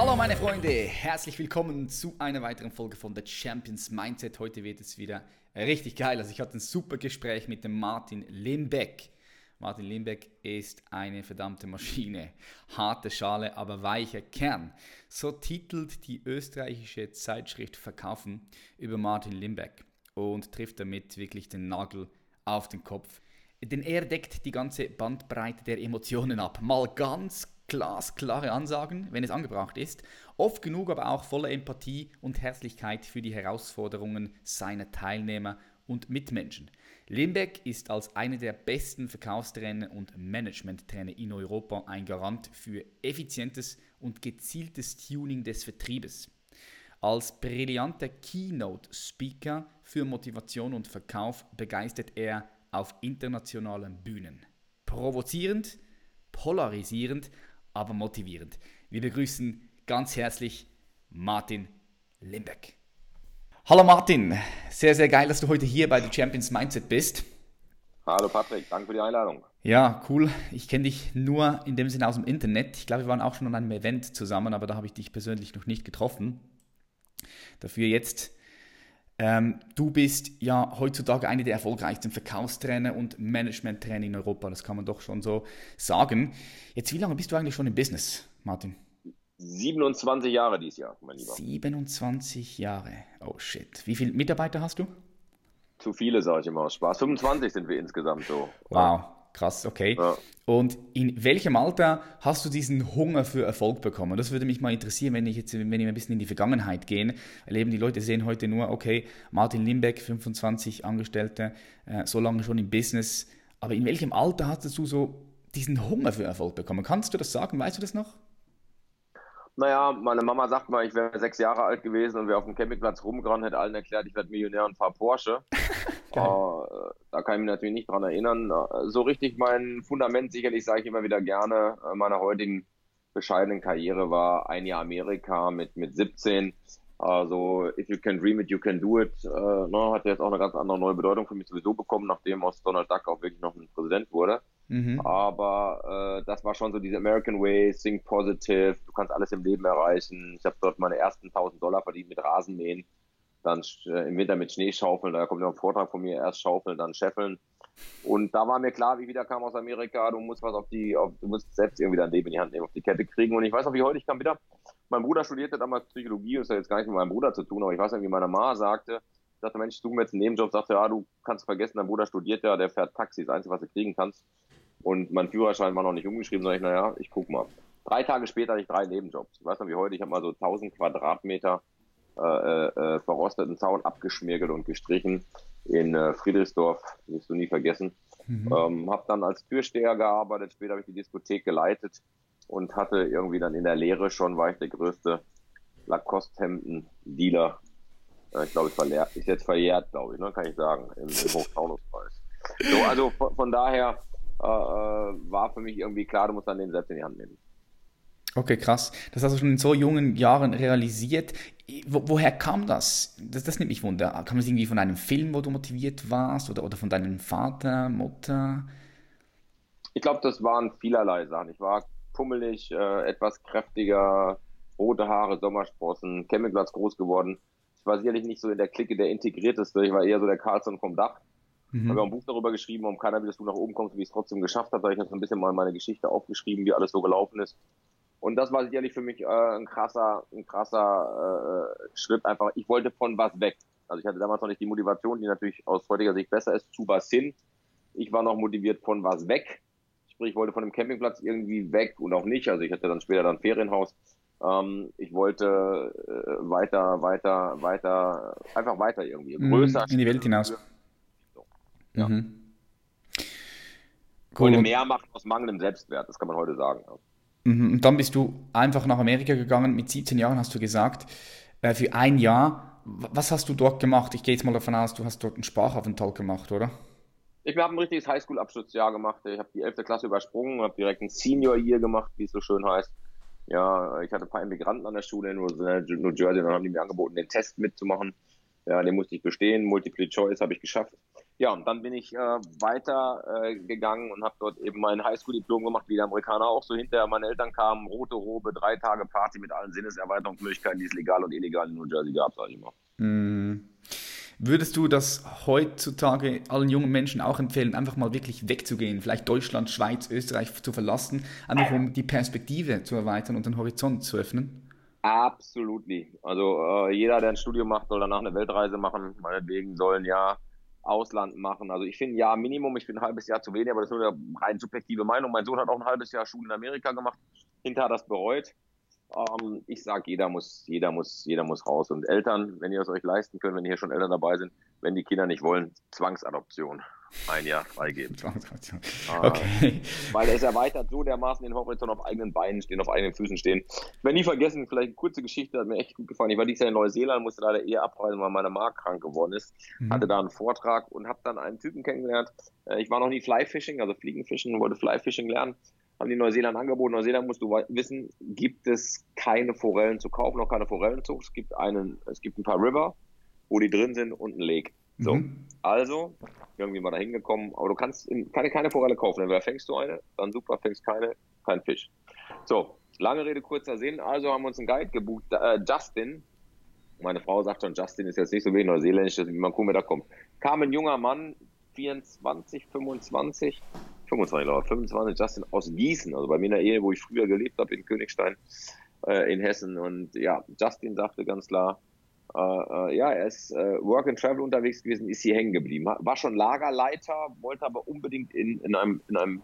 Hallo meine Freunde, herzlich willkommen zu einer weiteren Folge von The Champions Mindset. Heute wird es wieder richtig geil. Also ich hatte ein super Gespräch mit dem Martin Limbeck. Martin Limbeck ist eine verdammte Maschine. Harte Schale, aber weicher Kern. So titelt die österreichische Zeitschrift Verkaufen über Martin Limbeck und trifft damit wirklich den Nagel auf den Kopf. Denn er deckt die ganze Bandbreite der Emotionen ab. Mal ganz glasklare Ansagen, wenn es angebracht ist, oft genug aber auch voller Empathie und Herzlichkeit für die Herausforderungen seiner Teilnehmer und Mitmenschen. Limbeck ist als einer der besten Verkaufstrainer und Managementtrainer in Europa ein Garant für effizientes und gezieltes Tuning des Vertriebes. Als brillanter Keynote-Speaker für Motivation und Verkauf begeistert er auf internationalen Bühnen. Provozierend, polarisierend, aber motivierend. Wir begrüßen ganz herzlich Martin Limbeck. Hallo Martin, sehr, sehr geil, dass du heute hier bei The Champions Mindset bist. Hallo Patrick, danke für die Einladung. Ja, cool. Ich kenne dich nur in dem Sinne aus dem Internet. Ich glaube, wir waren auch schon an einem Event zusammen, aber da habe ich dich persönlich noch nicht getroffen. Dafür jetzt. Ähm, du bist ja heutzutage einer der erfolgreichsten Verkaufstrainer und Managementtrainer in Europa. Das kann man doch schon so sagen. Jetzt, wie lange bist du eigentlich schon im Business, Martin? 27 Jahre dieses Jahr, mein Lieber. 27 Jahre. Oh shit. Wie viele Mitarbeiter hast du? Zu viele, sage ich immer aus Spaß. 25 sind wir insgesamt so. Wow, krass, okay. Ja. Und in welchem Alter hast du diesen Hunger für Erfolg bekommen? Das würde mich mal interessieren, wenn ich jetzt, wenn wir ein bisschen in die Vergangenheit gehen. Erleben die Leute sehen heute nur, okay, Martin Limbeck, 25 Angestellte, äh, so lange schon im Business. Aber in welchem Alter hattest du so diesen Hunger für Erfolg bekommen? Kannst du das sagen? Weißt du das noch? Naja, meine Mama sagt mal, ich wäre sechs Jahre alt gewesen und wäre auf dem Campingplatz rumgerannt, hätte allen erklärt, ich werde Millionär und fahre Porsche. äh, da kann ich mich natürlich nicht dran erinnern. Äh, so richtig mein Fundament, sicherlich sage ich immer wieder gerne, äh, meiner heutigen bescheidenen Karriere war ein Jahr Amerika mit, mit 17. Also, if you can dream it, you can do it, äh, ne, hat jetzt auch eine ganz andere neue Bedeutung für mich sowieso bekommen, nachdem aus Donald Duck auch wirklich noch ein Präsident wurde. Mhm. Aber äh, das war schon so diese American Way, think positive, du kannst alles im Leben erreichen. Ich habe dort meine ersten 1000 Dollar verdient mit Rasenmähen, dann äh, im Winter mit Schneeschaufeln, da kommt noch ein Vortrag von mir, erst schaufeln, dann scheffeln. Und da war mir klar, wie ich wieder kam aus Amerika, du musst was auf die, auf, du musst selbst irgendwie dein Leben in die Hand nehmen, auf die Kette kriegen. Und ich weiß noch, wie heute, ich kam wieder, mein Bruder studierte damals Psychologie, das hat jetzt gar nicht mit meinem Bruder zu tun, aber ich weiß noch, wie meine Mama sagte, ich dachte, Mensch, du mir jetzt einen Nebenjob, sagte, ja, du kannst vergessen, dein Bruder studiert ja, der fährt Taxi, das Einzige, was du kriegen kannst. Und mein Führerschein war noch nicht umgeschrieben, sag ich, naja, ich guck mal. Drei Tage später hatte ich drei Nebenjobs. Ich weiß noch wie heute, ich habe mal so 1000 Quadratmeter äh, äh, verrosteten Zaun abgeschmirgelt und gestrichen in äh, Friedrichsdorf, wirst du nie vergessen. Mhm. Ähm, habe dann als Türsteher gearbeitet, später habe ich die Diskothek geleitet und hatte irgendwie dann in der Lehre schon, war ich der größte Lacoste-Hemden-Dealer. Äh, ich glaube, ist, ist jetzt verjährt, glaube ich, ne, kann ich sagen, im, im Hochtaunusspreis. So, also von, von daher äh, war für mich irgendwie klar, du musst dann den selbst in die Hand nehmen. Okay, krass. Das hast du schon in so jungen Jahren realisiert. Wo, woher kam das? das? Das nimmt mich wunder. Kam das irgendwie von einem Film, wo du motiviert warst oder, oder von deinem Vater, Mutter? Ich glaube, das waren vielerlei Sachen. Ich war pummelig, äh, etwas kräftiger, rote Haare, Sommersprossen, Campingplatz groß geworden. Ich war sicherlich nicht so in der Clique der integrierteste. Ich war eher so der Carlson vom Dach. Mhm. Habe auch ein Buch darüber geschrieben, um keiner dass du nach oben kommst, wie ich es trotzdem geschafft habe. Da ich habe so ein bisschen mal meine Geschichte aufgeschrieben, wie alles so gelaufen ist. Und das war sicherlich für mich äh, ein krasser, ein krasser äh, Schritt einfach. Ich wollte von was weg. Also ich hatte damals noch nicht die Motivation, die natürlich aus heutiger Sicht besser ist, zu was hin. Ich war noch motiviert von was weg. Sprich, ich wollte von dem Campingplatz irgendwie weg und auch nicht. Also ich hatte dann später dann Ferienhaus. Ähm, ich wollte äh, weiter, weiter, weiter, einfach weiter irgendwie. Mhm. Größer. In die Welt hinaus. Ja. Mhm. Cool. Wollte mehr machen aus mangelndem Selbstwert, das kann man heute sagen. Mhm. Und dann bist du einfach nach Amerika gegangen. Mit 17 Jahren hast du gesagt, äh, für ein Jahr Was hast du dort gemacht? Ich gehe jetzt mal davon aus, du hast dort einen Sprachaufenthalt gemacht, oder? Ich habe ein richtiges Highschool-Abschlussjahr gemacht. Ich habe die 11. Klasse übersprungen, habe direkt ein Senior-Year gemacht, wie es so schön heißt. Ja, ich hatte ein paar Immigranten an der Schule in New Jersey, dann haben die mir angeboten, den Test mitzumachen. Ja, den musste ich bestehen. Multiple Choice habe ich geschafft. Ja, und dann bin ich äh, weiter äh, gegangen und habe dort eben mein Highschool-Diplom gemacht, wie die Amerikaner auch so hinterher. Meine Eltern kamen, rote Robe, drei Tage Party mit allen Sinneserweiterungsmöglichkeiten, die es legal und illegal in New Jersey gab, sage ich mal. Mm. Würdest du das heutzutage allen jungen Menschen auch empfehlen, einfach mal wirklich wegzugehen, vielleicht Deutschland, Schweiz, Österreich zu verlassen, einfach um die Perspektive zu erweitern und den Horizont zu öffnen? Absolut. Also äh, jeder, der ein Studium macht, soll danach eine Weltreise machen. Meinetwegen sollen ja Ausland machen. Also ich finde ja Minimum, ich finde ein halbes Jahr zu wenig, aber das ist nur eine rein subjektive Meinung. Mein Sohn hat auch ein halbes Jahr Schule in Amerika gemacht, hinterher das bereut. Ähm, ich sage, jeder muss, jeder muss, jeder muss raus. Und Eltern, wenn ihr es euch leisten könnt, wenn hier schon Eltern dabei sind, wenn die Kinder nicht wollen, Zwangsadoption. Ein Jahr freigeben. Ah, okay. weil es erweitert so dermaßen den Horizont auf eigenen Beinen stehen, auf eigenen Füßen stehen. Ich werde nie vergessen, vielleicht eine kurze Geschichte, hat mir echt gut gefallen. Ich war dieses Jahr in Neuseeland, musste leider eher abreisen, weil meine Mark krank geworden ist. Mhm. Hatte da einen Vortrag und habe dann einen Typen kennengelernt. Äh, ich war noch nie Flyfishing, also Fliegenfischen, wollte Flyfishing lernen haben die Neuseeland angeboten. Neuseeland musst du wissen, gibt es keine Forellen zu kaufen, noch keine Forellenzucht. Es gibt einen, es gibt ein paar River, wo die drin sind und ein Lake. So, mhm. also irgendwie mal da hingekommen, aber du kannst keine, keine Forelle kaufen. Entweder fängst du eine, dann super, fängst keine, kein Fisch. So, lange Rede, kurzer Sinn. Also haben wir uns einen Guide gebucht, äh, Justin. Meine Frau sagt schon, Justin ist jetzt nicht so wenig neuseeländisch, wie man gucken, wer da kommt. Kam ein junger Mann, 24, 25, 25, glaube 25, Justin aus Gießen, also bei mir in der Ehe, wo ich früher gelebt habe, in Königstein äh, in Hessen. Und ja, Justin sagte ganz klar, äh, äh, ja, er ist äh, Work and Travel unterwegs gewesen, ist hier hängen geblieben. War schon Lagerleiter, wollte aber unbedingt in, in, einem, in einem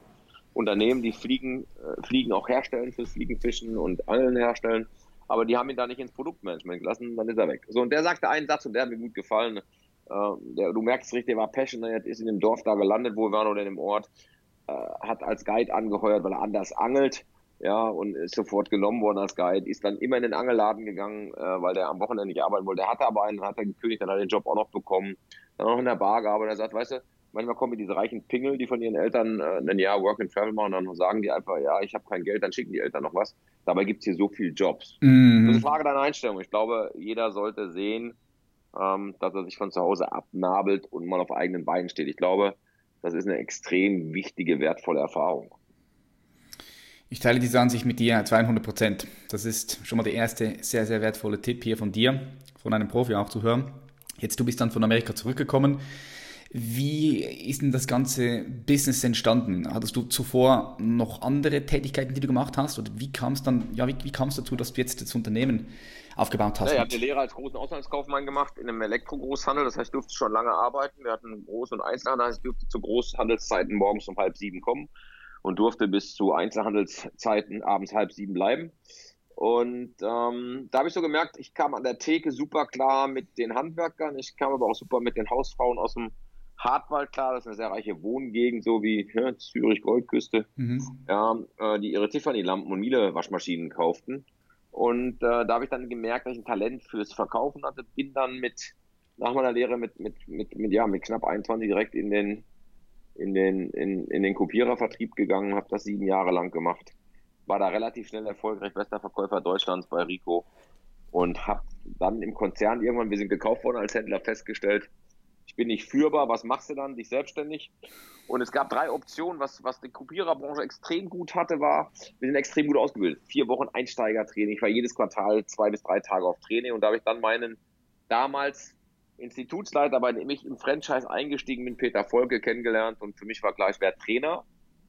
Unternehmen, die Fliegen, äh, Fliegen auch herstellen fürs Fliegenfischen und Angeln herstellen. Aber die haben ihn da nicht ins Produktmanagement gelassen, dann ist er weg. So, und der sagte einen Satz und der hat mir gut gefallen. Äh, der, du merkst richtig, der war passionate, ist in dem Dorf da gelandet, wo wir waren oder in dem Ort äh, hat als Guide angeheuert, weil er anders angelt. Ja, und ist sofort genommen worden als Guide, ist dann immer in den Angelladen gegangen, äh, weil der am Wochenende nicht arbeiten wollte. Er hatte aber einen, hat er gekündigt, dann hat er den Job auch noch bekommen. Dann auch in der Bar gearbeitet. Er sagt, weißt du, manchmal kommen diese reichen Pingel, die von ihren Eltern äh, ein Jahr Work and Travel machen, und dann sagen die einfach, ja, ich habe kein Geld, dann schicken die Eltern noch was. Dabei gibt es hier so viele Jobs. Mhm. Das ist eine Frage deiner Einstellung. Ich glaube, jeder sollte sehen, ähm, dass er sich von zu Hause abnabelt und mal auf eigenen Beinen steht. Ich glaube, das ist eine extrem wichtige, wertvolle Erfahrung. Ich teile diese Ansicht mit dir 200 Prozent. Das ist schon mal der erste sehr, sehr wertvolle Tipp hier von dir, von einem Profi auch zu hören. Jetzt, du bist dann von Amerika zurückgekommen. Wie ist denn das ganze Business entstanden? Hattest du zuvor noch andere Tätigkeiten, die du gemacht hast? Oder wie kam es dann, ja, wie, wie kam es dazu, dass du jetzt das Unternehmen aufgebaut hast? Ja, ich habe eine Lehre als großen Auslandskaufmann gemacht in einem Elektrogroßhandel. Das heißt, ich durfte schon lange arbeiten. Wir hatten Groß- und Einzelhandel. Das heißt, ich durfte zu Großhandelszeiten morgens um halb sieben kommen und durfte bis zu Einzelhandelszeiten abends halb sieben bleiben. Und ähm, da habe ich so gemerkt, ich kam an der Theke super klar mit den Handwerkern. Ich kam aber auch super mit den Hausfrauen aus dem Hartwald klar. Das ist eine sehr reiche Wohngegend, so wie ja, Zürich, Goldküste. Mhm. Ja, äh, die ihre Tiffany-Lampen und Miele-Waschmaschinen kauften. Und äh, da habe ich dann gemerkt, dass ich ein Talent fürs Verkaufen hatte. Bin dann mit, nach meiner Lehre mit, mit, mit, mit, ja, mit knapp 21 direkt in den, in den, in, in den Kopierervertrieb gegangen, habe das sieben Jahre lang gemacht. War da relativ schnell erfolgreich, bester Verkäufer Deutschlands bei Rico und habe dann im Konzern irgendwann, wir sind gekauft worden als Händler, festgestellt, ich bin nicht führbar, was machst du dann? Dich selbstständig? Und es gab drei Optionen, was, was die Kopiererbranche extrem gut hatte, war, wir sind extrem gut ausgebildet. Vier Wochen Einsteigertraining. Ich war jedes Quartal zwei bis drei Tage auf Training und da habe ich dann meinen damals Institutsleiter, bei dem ich im Franchise eingestiegen bin, Peter Volke, kennengelernt und für mich war klar, ich werde Trainer.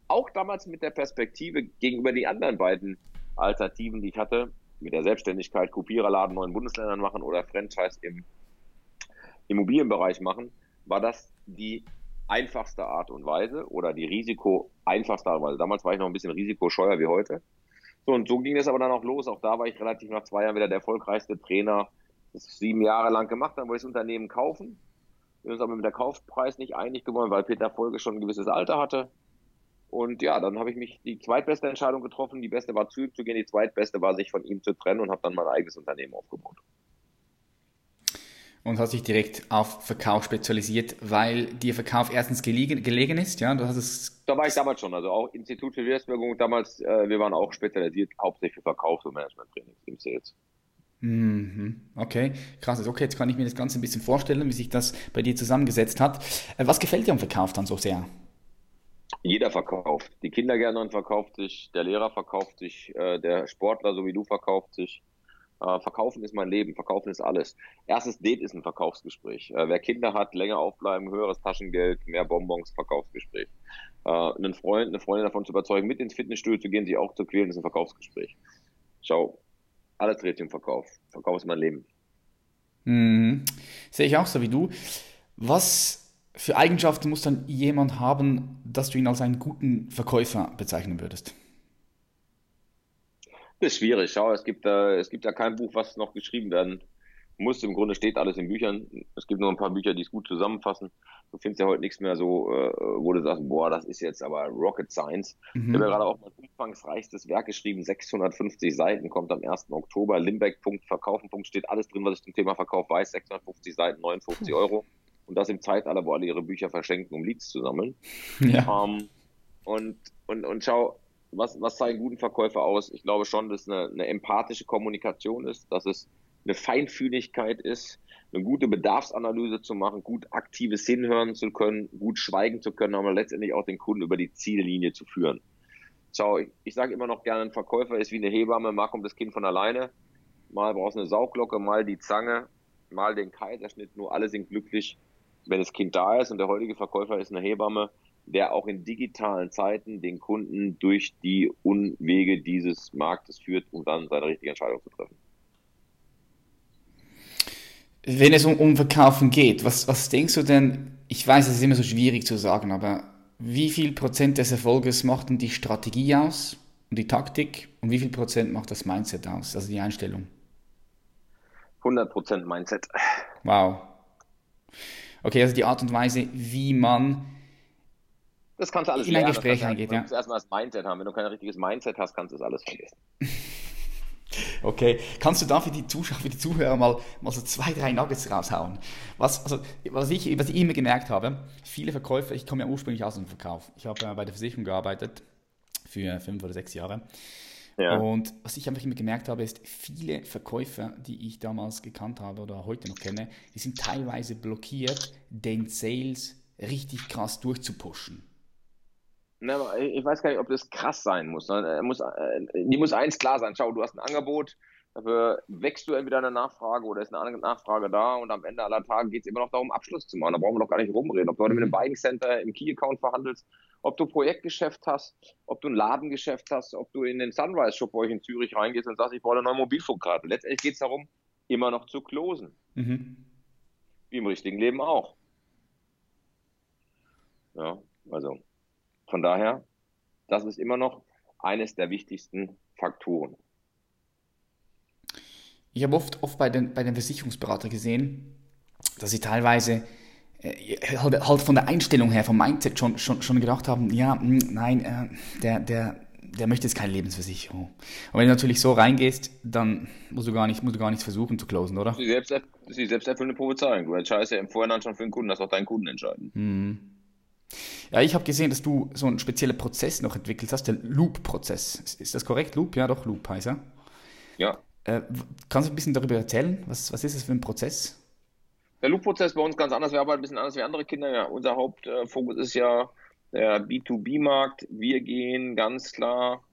Auch damals mit der Perspektive gegenüber die anderen beiden Alternativen, die ich hatte, mit der Selbstständigkeit, Kopiererladen neuen Bundesländern machen oder Franchise im Immobilienbereich machen, war das die einfachste Art und Weise oder die Risiko einfachste Art und Weise. Damals war ich noch ein bisschen risikoscheuer wie heute. So, und so ging es aber dann auch los. Auch da war ich relativ nach zwei Jahren wieder der erfolgreichste Trainer. Das sieben Jahre lang gemacht. Dann wollte ich das Unternehmen kaufen. Wir sind uns aber mit der Kaufpreis nicht einig geworden, weil Peter Folge schon ein gewisses Alter hatte. Und ja, dann habe ich mich die zweitbeste Entscheidung getroffen. Die beste war zu ihm zu gehen, die zweitbeste war, sich von ihm zu trennen und habe dann mein eigenes Unternehmen aufgebaut. und hast dich direkt auf Verkauf spezialisiert, weil dir Verkauf erstens gelegen, gelegen ist, ja? Du hast es da war ich damals schon, also auch Institut für Wirtschaftswirkung damals, äh, wir waren auch spezialisiert hauptsächlich für Verkaufs- und Management-Trainings im Sales. Mhm. Okay, krass. Okay, jetzt kann ich mir das Ganze ein bisschen vorstellen, wie sich das bei dir zusammengesetzt hat. Äh, was gefällt dir am Verkauf dann so sehr? Jeder verkauft. Die Kindergärtnerin verkauft sich, der Lehrer verkauft sich, äh, der Sportler, so wie du, verkauft sich. Äh, verkaufen ist mein Leben, verkaufen ist alles. Erstes Date ist ein Verkaufsgespräch. Wer Kinder hat, länger aufbleiben, höheres Taschengeld, mehr Bonbons, Verkaufsgespräch. Einen Freund, eine Freundin davon zu überzeugen, mit ins Fitnessstudio zu gehen, sich auch zu quälen, ist ein Verkaufsgespräch. Schau, alles dreht sich um Verkauf. Verkauf ist mein Leben. Mhm. Sehe ich auch so wie du. Was für Eigenschaften muss dann jemand haben, dass du ihn als einen guten Verkäufer bezeichnen würdest? Das ist schwierig. Schau, es gibt, äh, es gibt ja kein Buch, was noch geschrieben werden muss. Im Grunde steht alles in Büchern. Es gibt nur ein paar Bücher, die es gut zusammenfassen. Du findest ja heute nichts mehr so, äh, wo du sagst, boah, das ist jetzt aber Rocket Science. Mhm. Ich habe ja gerade auch mein umfangreichstes Werk geschrieben, 650 Seiten, kommt am 1. Oktober. Limbeck.verkaufen. steht alles drin, was ich zum Thema Verkauf weiß. 650 Seiten, 59 Euro. Und das im Zeitalter, wo alle ihre Bücher verschenken, um Leads zu sammeln. Ja. Ähm, und, und, und schau, was, was zeigen guten Verkäufer aus? Ich glaube schon, dass es eine, eine empathische Kommunikation ist, dass es eine Feinfühligkeit ist, eine gute Bedarfsanalyse zu machen, gut aktives Hinhören zu können, gut schweigen zu können, aber letztendlich auch den Kunden über die Ziellinie zu führen. Schau, ich, ich sage immer noch gerne, ein Verkäufer ist wie eine Hebamme, mal kommt das Kind von alleine, mal brauchst du eine Sauglocke, mal die Zange, mal den Kaiserschnitt, nur alle sind glücklich, wenn das Kind da ist und der heutige Verkäufer ist eine Hebamme, der auch in digitalen Zeiten den Kunden durch die Unwege dieses Marktes führt, um dann seine richtige Entscheidung zu treffen. Wenn es um, um Verkaufen geht, was, was denkst du denn, ich weiß, es ist immer so schwierig zu sagen, aber wie viel Prozent des Erfolges macht denn die Strategie aus und die Taktik und wie viel Prozent macht das Mindset aus, also die Einstellung? 100 Prozent Mindset. Wow. Okay, also die Art und Weise, wie man das kannst du alles in ein Gespräch eingeht. Du musst erstmal das Mindset haben. Wenn du kein richtiges Mindset hast, kannst du das alles vergessen. Okay, kannst du da für die Zuschauer, für die Zuhörer mal, mal so zwei, drei Nuggets raushauen? Was, also, was, ich, was ich immer gemerkt habe, viele Verkäufer, ich komme ja ursprünglich aus dem Verkauf. Ich habe äh, bei der Versicherung gearbeitet für fünf oder sechs Jahre. Ja. Und was ich einfach immer gemerkt habe, ist, viele Verkäufer, die ich damals gekannt habe oder heute noch kenne, die sind teilweise blockiert, den Sales richtig krass durchzupushen. ich weiß gar nicht, ob das krass sein muss. Ne? muss äh, die muss eins klar sein. Schau, du hast ein Angebot, dafür wächst du entweder eine Nachfrage oder ist eine Nachfrage da und am Ende aller Tage geht es immer noch darum, Abschluss zu machen. Da brauchen wir doch gar nicht rumreden. Ob du heute mit einem mhm. Buying Center im Key-Account verhandelst, ob du Projektgeschäft hast, ob du ein Ladengeschäft hast, ob du in den Sunrise Shop bei euch in Zürich reingehst und sagst, ich brauche eine neue Mobilfunkkarte. Letztendlich geht es darum, immer noch zu closen. Mhm. Wie im richtigen Leben auch. Ja, also von daher, das ist immer noch eines der wichtigsten Faktoren. Ich habe oft, oft bei den, bei den Versicherungsberatern gesehen, dass sie teilweise äh, halt, halt, von der Einstellung her, vom Mindset schon, schon, schon gedacht haben, ja, hm, nein, äh, der, der, der möchte jetzt keine Lebensversicherung. Und wenn du natürlich so reingehst, dann musst du gar, nicht, musst du gar nichts versuchen zu closen, oder? Das ist die selbsterfüllende Prophezeiung. Du entscheidest ja im Vorhinein schon für den Kunden, dass auch dein Kunden entscheiden. Mhm. Ja, ich habe gesehen, dass du so einen speziellen Prozess noch entwickelt hast, der Loop-Prozess. Ist das korrekt? Loop? Ja, doch, Loop heißt er. Ja. Äh, kannst du ein bisschen darüber erzählen? Was, was ist das für ein Prozess? Der Loop-Prozess bei uns ganz anders. Wir arbeiten ein bisschen anders wie andere Kinder. Ja, unser Hauptfokus ist ja der B2B-Markt. Wir gehen ganz klar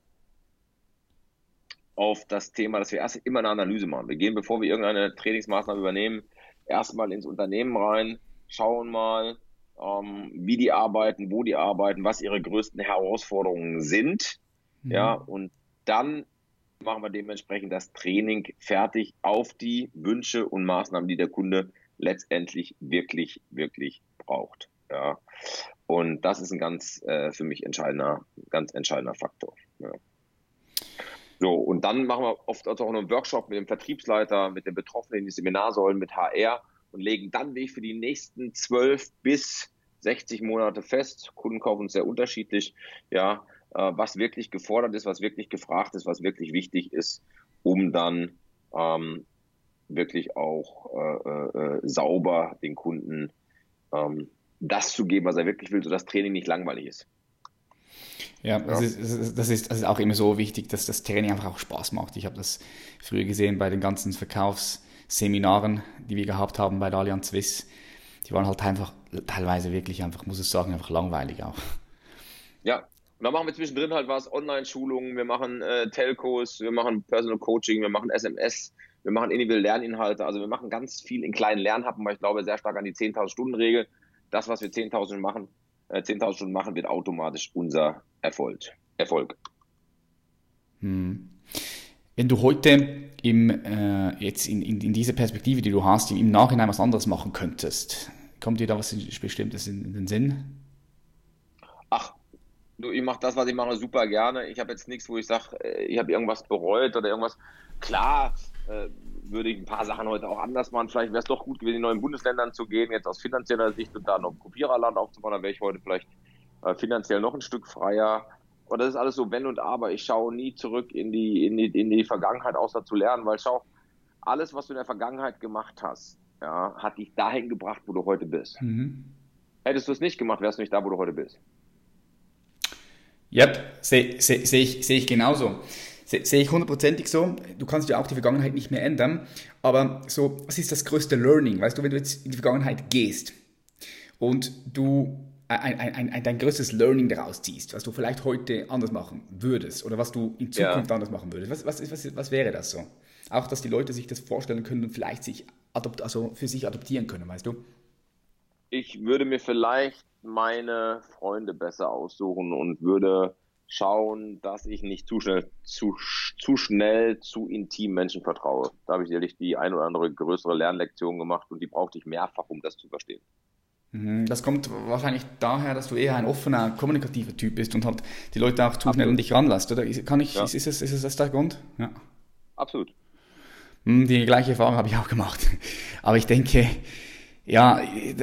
auf das Thema, dass wir erst immer eine Analyse machen. Wir gehen, bevor wir irgendeine Trainingsmaßnahme übernehmen, erstmal ins Unternehmen rein, schauen mal, wie die arbeiten, wo die arbeiten, was ihre größten Herausforderungen sind. Mhm. Ja, und dann machen wir dementsprechend das Training fertig auf die Wünsche und Maßnahmen, die der Kunde letztendlich wirklich, wirklich braucht. Ja. Und das ist ein ganz äh, für mich entscheidender, ganz entscheidender Faktor. Ja. So, und dann machen wir oft auch noch einen Workshop mit dem Vertriebsleiter, mit den Betroffenen in die Seminarsäulen, mit HR und legen dann Weg für die nächsten zwölf bis 60 Monate fest. Kunden kaufen sehr unterschiedlich, ja, äh, was wirklich gefordert ist, was wirklich gefragt ist, was wirklich wichtig ist, um dann ähm, wirklich auch äh, äh, sauber den Kunden ähm, das zu geben, was er wirklich will, sodass Training nicht langweilig ist. Ja, das, ja. Ist, das, ist, das ist auch immer so wichtig, dass das Training einfach auch Spaß macht. Ich habe das früher gesehen bei den ganzen Verkaufsseminaren, die wir gehabt haben bei der Allianz Swiss. Die waren halt einfach teilweise wirklich einfach, muss ich sagen, einfach langweilig auch. Ja, und dann machen wir zwischendrin halt was, Online-Schulungen, wir machen äh, Telcos, wir machen Personal Coaching, wir machen SMS, wir machen individuelle Lerninhalte, also wir machen ganz viel in kleinen Lernhappen, weil ich glaube sehr stark an die 10.000 Stunden Regel. Das, was wir 10.000 machen, äh, 10.000 Stunden machen, wird automatisch unser Erfolg. Erfolg. Hm. Wenn du heute im, äh, jetzt in, in, in dieser Perspektive, die du hast, im Nachhinein was anderes machen könntest, kommt dir da was Bestimmtes in den Sinn? Ach, du, ich mache das, was ich mache, super gerne. Ich habe jetzt nichts, wo ich sage, äh, ich habe irgendwas bereut oder irgendwas. Klar, äh, würde ich ein paar Sachen heute auch anders machen. Vielleicht wäre es doch gut gewesen, in neuen Bundesländern zu gehen, jetzt aus finanzieller Sicht und da noch ein Kopiererland aufzubauen. Dann wäre ich heute vielleicht äh, finanziell noch ein Stück freier. Und das ist alles so wenn und aber. Ich schaue nie zurück in die, in die, in die Vergangenheit, außer zu lernen, weil schau, alles, was du in der Vergangenheit gemacht hast, ja, hat dich dahin gebracht, wo du heute bist. Mhm. Hättest du es nicht gemacht, wärst du nicht da, wo du heute bist. Yep, sehe seh, seh ich, seh ich genauso. Sehe ich hundertprozentig so. Du kannst ja auch die Vergangenheit nicht mehr ändern. Aber so, was ist das größte Learning? Weißt du, wenn du jetzt in die Vergangenheit gehst und du ein, ein, ein, dein größtes Learning daraus ziehst, was du vielleicht heute anders machen würdest oder was du in Zukunft ja. anders machen würdest, was, was, was, was wäre das so? Auch, dass die Leute sich das vorstellen können und vielleicht sich adopt, also für sich adoptieren können, weißt du? Ich würde mir vielleicht meine Freunde besser aussuchen und würde schauen, dass ich nicht zu schnell, zu, zu schnell, zu intim Menschen vertraue. Da habe ich sicherlich die ein oder andere größere Lernlektion gemacht und die brauchte ich mehrfach, um das zu verstehen. Mhm, das kommt wahrscheinlich daher, dass du eher ein offener, kommunikativer Typ bist und halt die Leute auch zu Absolut. schnell an dich ranlässt, oder? Kann ich, ja. ist, ist, es, ist es das der Grund? Ja. Absolut. Hm, die gleiche Erfahrung habe ich auch gemacht. Aber ich denke, ja,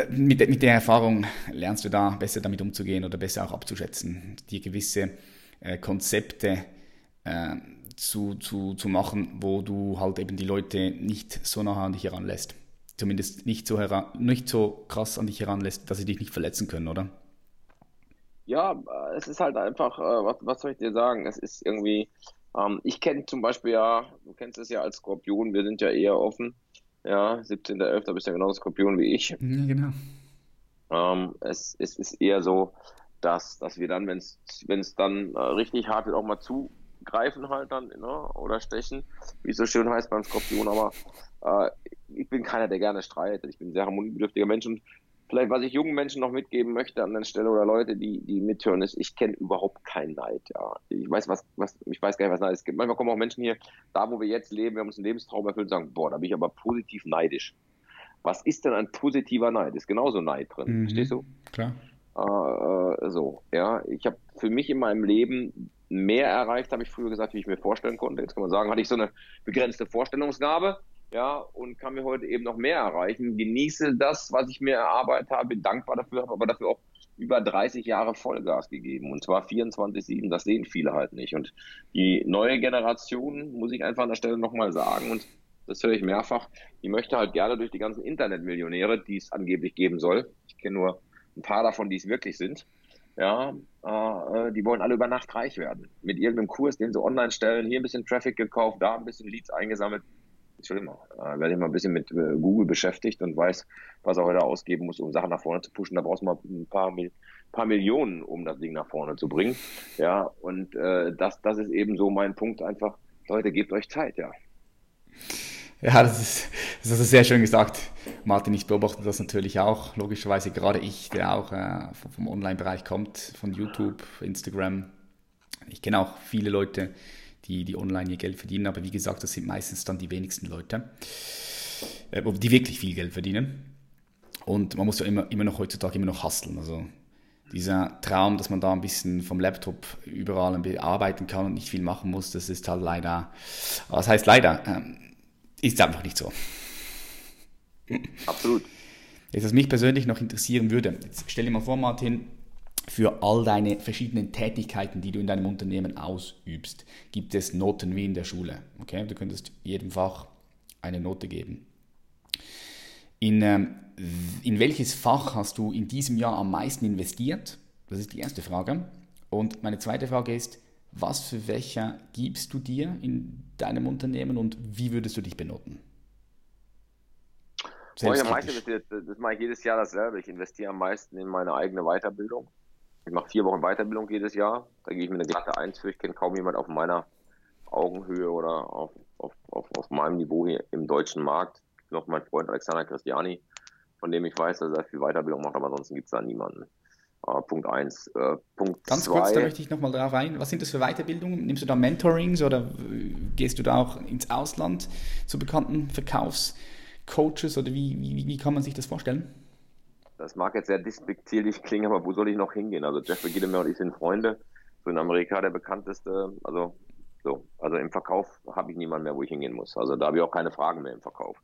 mit, mit der Erfahrung lernst du da besser damit umzugehen oder besser auch abzuschätzen, dir gewisse äh, Konzepte äh, zu, zu, zu machen, wo du halt eben die Leute nicht so nah an dich heranlässt. Zumindest nicht so, heran, nicht so krass an dich heranlässt, dass sie dich nicht verletzen können, oder? Ja, es ist halt einfach, äh, was, was soll ich dir sagen? Es ist irgendwie, ähm, ich kenne zum Beispiel ja, du kennst es ja als Skorpion, wir sind ja eher offen. Ja, 17.11. bist du ja genauso Skorpion wie ich. Ja, genau. Ähm, es, es ist eher so, dass, dass wir dann, wenn es dann äh, richtig hart wird, auch mal zugreifen halt dann, ne? oder stechen, wie es so schön heißt beim Skorpion, aber äh, ich bin keiner, der gerne streitet. Ich bin ein sehr harmoniebedürftiger Mensch und vielleicht, was ich jungen Menschen noch mitgeben möchte an der Stelle oder Leute, die, die mithören, ist, ich kenne überhaupt keinen Neid. Ja. Ich weiß, was, was, ich weiß gar nicht, was Neid ist. Manchmal kommen auch Menschen hier, da wo wir jetzt leben, wir haben uns einen Lebenstraum erfüllt und sagen, boah, da bin ich aber positiv neidisch. Was ist denn ein positiver Neid? Ist genauso Neid drin. Mhm. Verstehst du? Klar. Äh, so, ja. Ich habe für mich in meinem Leben mehr erreicht, habe ich früher gesagt, wie ich mir vorstellen konnte. Jetzt kann man sagen, hatte ich so eine begrenzte Vorstellungsgabe, ja, und kann mir heute eben noch mehr erreichen. Genieße das, was ich mir erarbeitet habe, bin dankbar dafür, habe aber dafür auch über 30 Jahre Vollgas gegeben und zwar 24-7, das sehen viele halt nicht. Und die neue Generation, muss ich einfach an der Stelle nochmal sagen, und das höre ich mehrfach, die möchte halt gerne durch die ganzen Internetmillionäre, die es angeblich geben soll, ich kenne nur ein paar davon, die es wirklich sind, ja, äh, die wollen alle über Nacht reich werden. Mit irgendeinem Kurs, den sie online stellen, hier ein bisschen Traffic gekauft, da ein bisschen Leads eingesammelt. Entschuldigung, äh, werde ich mal ein bisschen mit äh, Google beschäftigt und weiß, was er heute ausgeben muss, um Sachen nach vorne zu pushen. Da brauchst du mal ein paar, paar Millionen, um das Ding nach vorne zu bringen. Ja, und äh, das, das ist eben so mein Punkt einfach. Leute, gebt euch Zeit, ja. Ja, das ist, das ist sehr schön gesagt, Martin. Ich beobachte das natürlich auch. Logischerweise gerade ich, der auch äh, vom Online-Bereich kommt, von YouTube, Instagram. Ich kenne auch viele Leute, die, die online ihr Geld verdienen, aber wie gesagt, das sind meistens dann die wenigsten Leute, äh, die wirklich viel Geld verdienen. Und man muss ja immer, immer noch heutzutage immer noch hustlen. Also dieser Traum, dass man da ein bisschen vom Laptop überall arbeiten kann und nicht viel machen muss, das ist halt leider, was heißt leider, ähm, ist einfach nicht so. Absolut. Jetzt, was mich persönlich noch interessieren würde, jetzt stell dir mal vor, Martin, für all deine verschiedenen Tätigkeiten, die du in deinem Unternehmen ausübst, gibt es Noten wie in der Schule. Okay? Du könntest jedem Fach eine Note geben. In, ähm, in welches Fach hast du in diesem Jahr am meisten investiert? Das ist die erste Frage. Und meine zweite Frage ist, was für Fächer gibst du dir in deinem Unternehmen und wie würdest du dich benoten? Oh, ich meisten, das mache ich jedes Jahr dasselbe. Ich investiere am meisten in meine eigene Weiterbildung. Ich mache vier Wochen Weiterbildung jedes Jahr. Da gehe ich mit einer glatte Eins für. Ich kenne kaum jemand auf meiner Augenhöhe oder auf, auf, auf, auf meinem Niveau hier im deutschen Markt. Noch mein Freund Alexander Christiani, von dem ich weiß, dass er viel Weiterbildung macht, aber ansonsten gibt es da niemanden. Uh, Punkt 1. Uh, äh, Punkt Ganz zwei. kurz, da möchte ich nochmal drauf ein. Was sind das für Weiterbildungen? Nimmst du da Mentorings oder gehst du da auch ins Ausland zu bekannten Verkaufscoaches oder wie, wie, wie kann man sich das vorstellen? Das mag jetzt sehr despektierlich klingen, aber wo soll ich noch hingehen? Also Jeffrey Giedemer und ich sind Freunde. So in Amerika der bekannteste, also so, also im Verkauf habe ich niemanden mehr, wo ich hingehen muss. Also da habe ich auch keine Fragen mehr im Verkauf.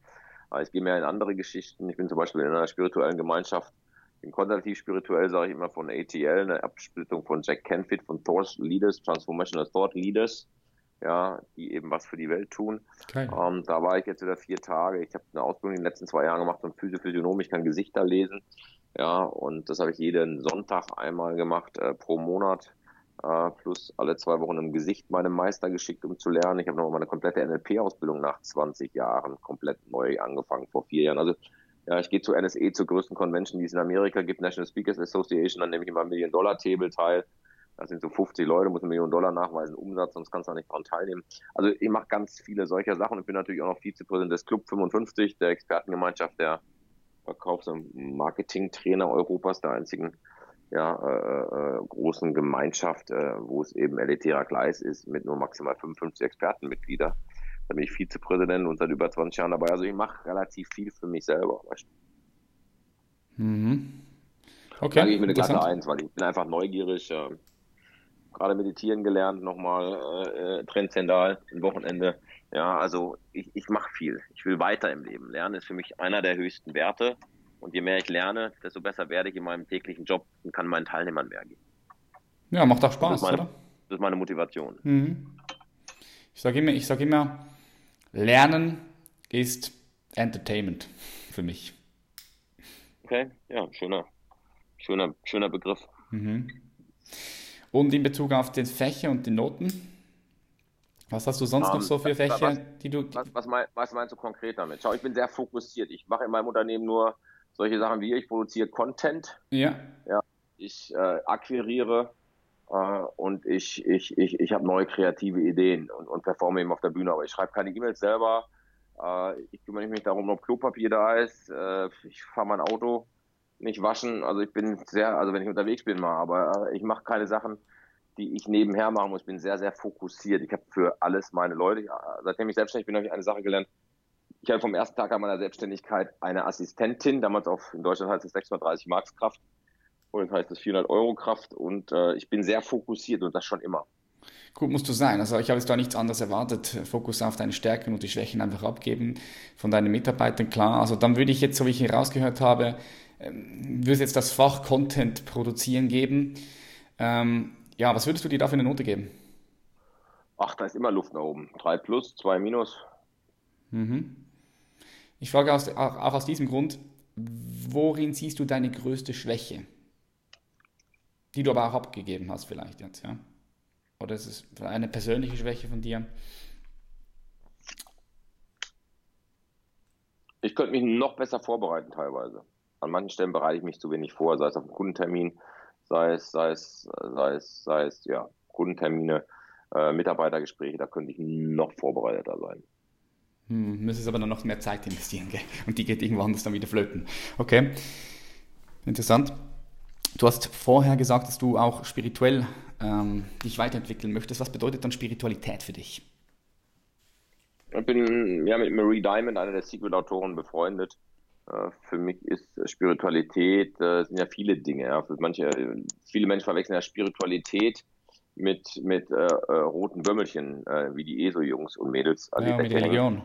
Aber ich gehe mehr in andere Geschichten. Ich bin zum Beispiel in einer spirituellen Gemeinschaft bin konservativ spirituell, sage ich immer, von ATL, eine Absplittung von Jack Canfield, von Thought Leaders, Transformational Thought Leaders, ja, die eben was für die Welt tun. Okay. Ähm, da war ich jetzt wieder vier Tage. Ich habe eine Ausbildung in den letzten zwei Jahren gemacht zum Physiophysiognom. Ich kann Gesichter lesen. Ja, und das habe ich jeden Sonntag einmal gemacht äh, pro Monat. Äh, plus alle zwei Wochen im Gesicht meinem Meister geschickt, um zu lernen. Ich habe nochmal meine komplette NLP-Ausbildung nach 20 Jahren komplett neu angefangen, vor vier Jahren. Also ja, ich gehe zu NSE, zur größten Convention, die es in Amerika gibt, National Speakers Association, dann nehme ich immer Million-Dollar-Table teil. Das sind so 50 Leute, muss ein Million Dollar nachweisen, Umsatz, sonst kannst du da nicht dran teilnehmen. Also ich mache ganz viele solcher Sachen und bin natürlich auch noch Vizepräsident des Club 55, der Expertengemeinschaft der Verkaufs- und Marketing-Trainer Europas, der einzigen ja, äh, äh, großen Gemeinschaft, äh, wo es eben elitärer Gleis ist, mit nur maximal 55 Expertenmitglieder. Da bin ich Vizepräsident und seit über 20 Jahren dabei. Also ich mache relativ viel für mich selber. Mhm. Okay. Da gehe ich mit der Klasse 1, weil ich bin einfach neugierig. Äh, gerade meditieren gelernt, nochmal äh, transzendal, ein Wochenende. Ja, also ich, ich mache viel. Ich will weiter im Leben. Lernen ist für mich einer der höchsten Werte. Und je mehr ich lerne, desto besser werde ich in meinem täglichen Job und kann meinen Teilnehmern mehr geben. Ja, macht auch Spaß, das meine, oder? Das ist meine Motivation. Mhm. Ich sage immer, ich sage immer, Lernen ist Entertainment für mich. Okay, ja, schöner, schöner, schöner Begriff. Mhm. Und in Bezug auf den Fächer und die Noten, was hast du sonst um, noch ähm, so für Fächer, was, die du. Was, was, mein, was, meinst du konkret damit? Schau, ich bin sehr fokussiert. Ich mache in meinem Unternehmen nur solche Sachen wie ich produziere Content. Ja. ja ich äh, akquiriere äh, und ich, ich, ich, ich habe neue kreative Ideen und, und performe eben auf der Bühne. Aber ich schreibe keine E-Mails selber. Äh, ich kümmere mich darum, ob Klopapier da ist. Äh, ich fahre mein Auto nicht waschen. Also ich bin sehr, also wenn ich unterwegs bin mal, aber ich mache keine Sachen, die ich nebenher machen muss. Ich bin sehr, sehr fokussiert. Ich habe für alles meine Leute. Seitdem ich selbstständig bin, habe ich eine Sache gelernt. Ich hatte vom ersten Tag an meiner Selbstständigkeit eine Assistentin, damals auf, in Deutschland heißt es 630 Markskraft und heißt es 400 Euro Kraft und äh, ich bin sehr fokussiert und das schon immer. Gut musst du sein. Also ich habe jetzt da nichts anderes erwartet. Fokus auf deine Stärken und die Schwächen einfach abgeben von deinen Mitarbeitern, klar. Also dann würde ich jetzt, so wie ich herausgehört habe, ähm, würde es jetzt das Fach Content produzieren geben. Ähm, ja, was würdest du dir da für eine Note geben? Ach, da ist immer Luft nach oben. 3 plus, 2 minus. Mhm. Ich frage aus, auch aus diesem Grund, worin siehst du deine größte Schwäche? Die du aber auch abgegeben hast vielleicht jetzt, ja? Oder ist es eine persönliche Schwäche von dir? Ich könnte mich noch besser vorbereiten teilweise. An manchen Stellen bereite ich mich zu wenig vor, sei es auf einem Kundentermin, sei es, sei es, sei es, sei es, ja, Kundentermine, äh, Mitarbeitergespräche, da könnte ich noch vorbereiteter sein. Hm, müsstest aber dann noch mehr Zeit investieren, gell? Und die geht irgendwo anders dann wieder flöten. Okay. Interessant. Du hast vorher gesagt, dass du auch spirituell ähm, dich weiterentwickeln möchtest. Was bedeutet dann Spiritualität für dich? Ich bin ja mit Marie Diamond, einer der Secret-Autoren, befreundet. Äh, für mich ist Spiritualität, äh, sind ja viele Dinge. Ja. Für manche, viele Menschen verwechseln ja Spiritualität mit, mit äh, äh roten Würmelchen, äh, wie die ESO-Jungs und Mädels. Also ja, mit Religion.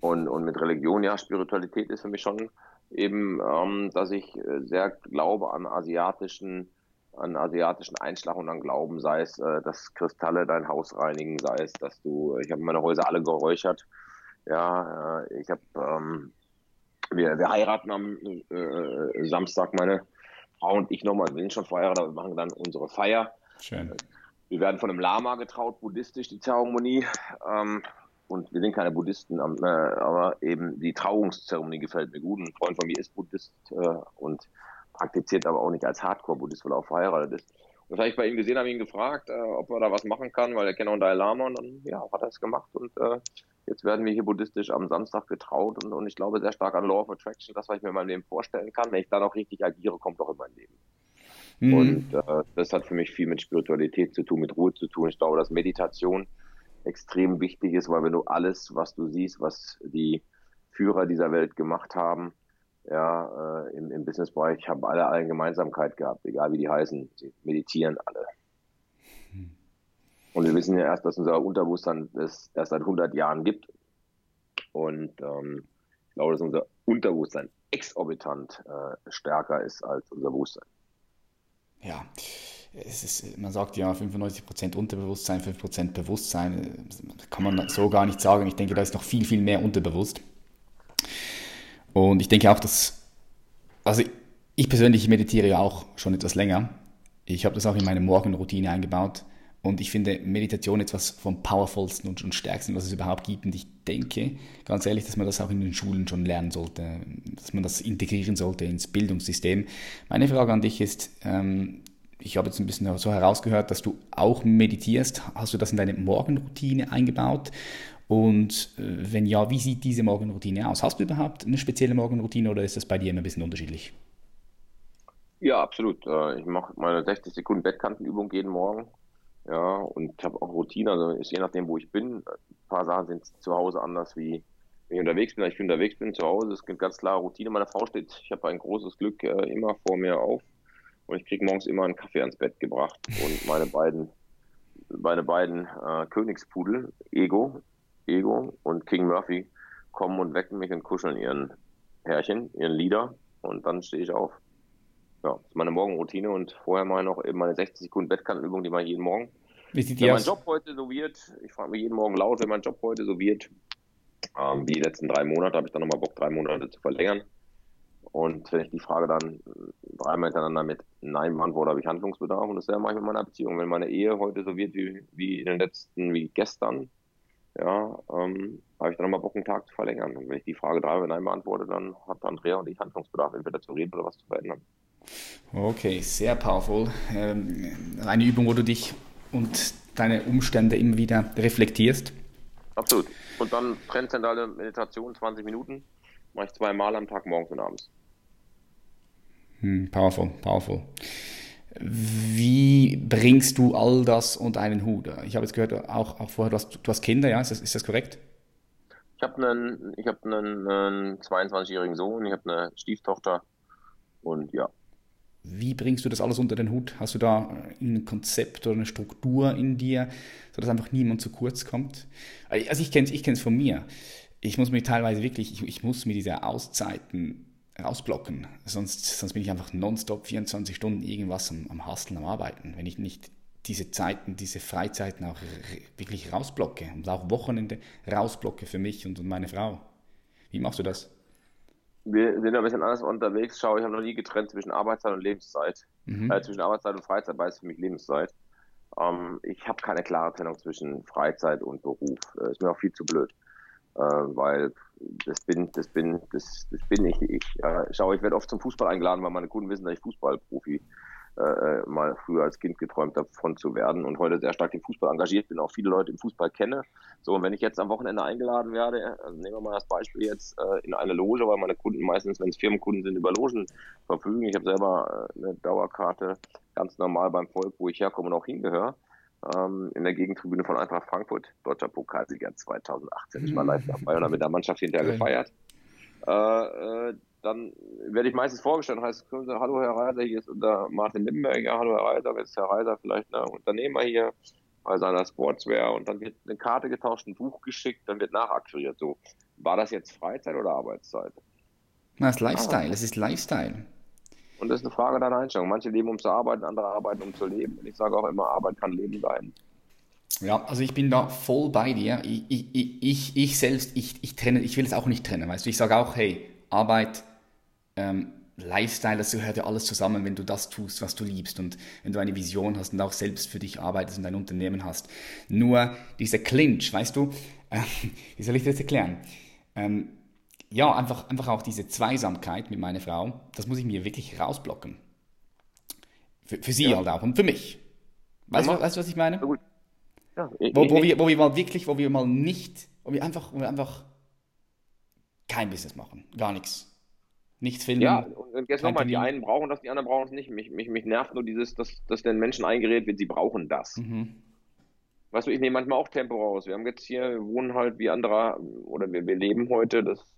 Und, und mit Religion, ja, Spiritualität ist für mich schon eben, ähm, dass ich äh, sehr glaube an asiatischen, an asiatischen Einschlag und an Glauben, sei es, äh, dass Kristalle dein Haus reinigen, sei es, dass du, ich habe meine Häuser alle geräuchert. Ja, äh, ich habe, ähm, wir, wir heiraten am äh, Samstag, meine Frau und ich nochmal, wir sind schon verheiratet, aber wir machen dann unsere Feier. Schön. Wir werden von einem Lama getraut, buddhistisch die Zeremonie. Ähm, und wir sind keine Buddhisten, äh, aber eben die Trauungszeremonie gefällt mir gut. Ein Freund von mir ist Buddhist äh, und praktiziert aber auch nicht als Hardcore-Buddhist, weil er auch verheiratet ist. Und das habe ich bei ihm gesehen, habe ihn gefragt, äh, ob er da was machen kann, weil er kennt auch Dalai Lama und dann ja, hat er es gemacht und äh, jetzt werden wir hier buddhistisch am Samstag getraut und, und ich glaube sehr stark an Law of Attraction, das, was ich mir in meinem Leben vorstellen kann. Wenn ich dann auch richtig agiere, kommt auch in mein Leben. Mhm. Und äh, das hat für mich viel mit Spiritualität zu tun, mit Ruhe zu tun. Ich glaube, dass Meditation extrem wichtig ist, weil wenn du alles, was du siehst, was die Führer dieser Welt gemacht haben, ja, äh, im, im Businessbereich haben alle eine Gemeinsamkeit gehabt, egal wie die heißen. Sie meditieren alle. Und wir wissen ja erst, dass unser Unterbewusstsein es erst seit 100 Jahren gibt. Und ähm, ich glaube, dass unser Unterbewusstsein exorbitant äh, stärker ist als unser Bewusstsein. Ja, es ist, man sagt ja 95% Unterbewusstsein, 5% Bewusstsein. Das kann man so gar nicht sagen. Ich denke, da ist noch viel, viel mehr unterbewusst. Und ich denke auch, dass, also ich persönlich meditiere ja auch schon etwas länger. Ich habe das auch in meine Morgenroutine eingebaut. Und ich finde Meditation etwas vom powervollsten und, stärksten, was es überhaupt gibt. Und ich denke, ganz ehrlich, dass man das auch in den Schulen schon lernen sollte, dass man das integrieren sollte ins Bildungssystem. Meine Frage an dich ist, ähm, ich habe jetzt ein bisschen so herausgehört, dass du auch meditierst. Hast du das in deine Morgenroutine eingebaut? Und äh, wenn ja, wie sieht diese Morgenroutine aus? Hast du überhaupt eine spezielle Morgenroutine oder ist das bei dir immer ein bisschen unterschiedlich? Ja, absolut. Äh, ich mache meine 60 Sekunden Bettkantenübung jeden Morgen. Ja, und ich habe auch Routine, also ist je nachdem, wo ich bin. Ein paar Sachen sind zu Hause anders, wie wenn ich unterwegs bin. Ich bin unterwegs bin zu Hause, es gibt ganz klare Routine. Meine Frau steht, ich habe ein großes Glück, äh, immer vor mir auf. Und ich kriege morgens immer einen Kaffee ans Bett gebracht. Und meine beiden, meine beiden äh, Königspudel, Ego, Ego und King Murphy kommen und wecken mich und kuscheln ihren Herrchen, ihren Lieder und dann stehe ich auf. Ja, das ist meine Morgenroutine und vorher ich noch eben meine 60 Sekunden Bettkantenübung, die mache ich jeden Morgen. Wie sieht wenn mein Job heute so wird, ich frage mich jeden Morgen laut, wenn mein Job heute so wird, ähm, wie die letzten drei Monate, habe ich dann nochmal Bock, drei Monate zu verlängern. Und wenn ich die Frage dann dreimal hintereinander mit Nein beantworte, habe ich Handlungsbedarf. Und das mache ich mit meiner Beziehung. Wenn meine Ehe heute so wird wie, wie in den letzten, wie gestern, ja, ähm, habe ich dann nochmal Bock, einen Tag zu verlängern. Und wenn ich die Frage dreimal Nein beantworte, dann hat Andrea und ich Handlungsbedarf, entweder zu reden oder was zu verändern. Okay, sehr powerful. Ähm, eine Übung, wo du dich und deine Umstände immer wieder reflektierst. Absolut. Und dann transzentrale Meditation, 20 Minuten, mache ich zweimal am Tag, morgens und abends. Hm, powerful, powerful. Wie bringst du all das unter einen Hut? Ich habe jetzt gehört, auch, auch vorher, du hast, du hast Kinder, ja? Ist das, ist das korrekt? Ich habe einen, ich hab einen, einen 22-jährigen Sohn, ich habe eine Stieftochter und ja. Wie bringst du das alles unter den Hut? Hast du da ein Konzept oder eine Struktur in dir, sodass einfach niemand zu kurz kommt? Also ich kenne es ich von mir. Ich muss mich teilweise wirklich, ich, ich muss mir diese Auszeiten rausblocken. Sonst, sonst bin ich einfach nonstop 24 Stunden irgendwas am, am Hasteln, am Arbeiten. Wenn ich nicht diese Zeiten, diese Freizeiten auch wirklich rausblocke und auch Wochenende rausblocke für mich und, und meine Frau. Wie machst du das? Wir sind ein bisschen anders unterwegs. Schau, ich habe noch nie getrennt zwischen Arbeitszeit und Lebenszeit. Mhm. Äh, zwischen Arbeitszeit und Freizeit, weil es für mich Lebenszeit. Ähm, ich habe keine klare Trennung zwischen Freizeit und Beruf. Äh, ist mir auch viel zu blöd. Äh, weil das bin, das bin, das, das bin ich. Ich äh, schau, ich werde oft zum Fußball eingeladen, weil meine Kunden wissen, dass ich Fußballprofi äh, mal früher als Kind geträumt habe, von zu werden und heute sehr stark im Fußball engagiert bin, auch viele Leute im Fußball kenne. So, und wenn ich jetzt am Wochenende eingeladen werde, also nehmen wir mal das Beispiel jetzt äh, in eine Loge, weil meine Kunden meistens, wenn es Firmenkunden sind, über Logen verfügen. Ich habe selber äh, eine Dauerkarte ganz normal beim Volk, wo ich herkomme und auch hingehöre ähm, in der Gegentribüne von Eintracht Frankfurt, deutscher Pokalsieger 2018. Ich war live dabei und habe mit der Mannschaft hinterher gefeiert. Äh, äh, dann werde ich meistens vorgestellt, heißt, hallo Herr Reiser, hier ist unser Martin Limberger, hallo Herr Reiser, jetzt ist Herr Reiser vielleicht ein Unternehmer hier bei seiner Sportswear und dann wird eine Karte getauscht, ein Buch geschickt, dann wird nachakquiriert. So, war das jetzt Freizeit oder Arbeitszeit? Das ist Lifestyle, es ist Lifestyle. Und das ist eine Frage deiner Einstellung. Manche leben, um zu arbeiten, andere arbeiten, um zu leben. Und ich sage auch immer, Arbeit kann Leben sein. Ja, also ich bin da voll bei dir. Ich, ich, ich, ich selbst, ich, ich trenne, ich will es auch nicht trennen, weißt du. Ich sage auch, hey, Arbeit, ähm, Lifestyle, das gehört ja alles zusammen, wenn du das tust, was du liebst und wenn du eine Vision hast und auch selbst für dich arbeitest und ein Unternehmen hast. Nur dieser Clinch, weißt du, äh, wie soll ich das erklären? Ähm, ja, einfach, einfach auch diese Zweisamkeit mit meiner Frau, das muss ich mir wirklich rausblocken. Für, für sie ja. halt auch und für mich. Weißt, du, weißt du, was ich meine? Ja, ich, wo, wo, wir, wo wir mal wirklich, wo wir mal nicht, wo wir einfach, wo wir einfach kein Business machen, gar nichts. Nichts finden. Ja, und jetzt nochmal, die einen brauchen das, die anderen brauchen es nicht. Mich, mich, mich nervt nur dieses, dass, dass den Menschen eingeredet wird, sie brauchen das. Mhm. Weißt du, ich nehme manchmal auch Tempo raus. Wir haben jetzt hier, wir wohnen halt wie andere, oder wir, wir leben heute, dass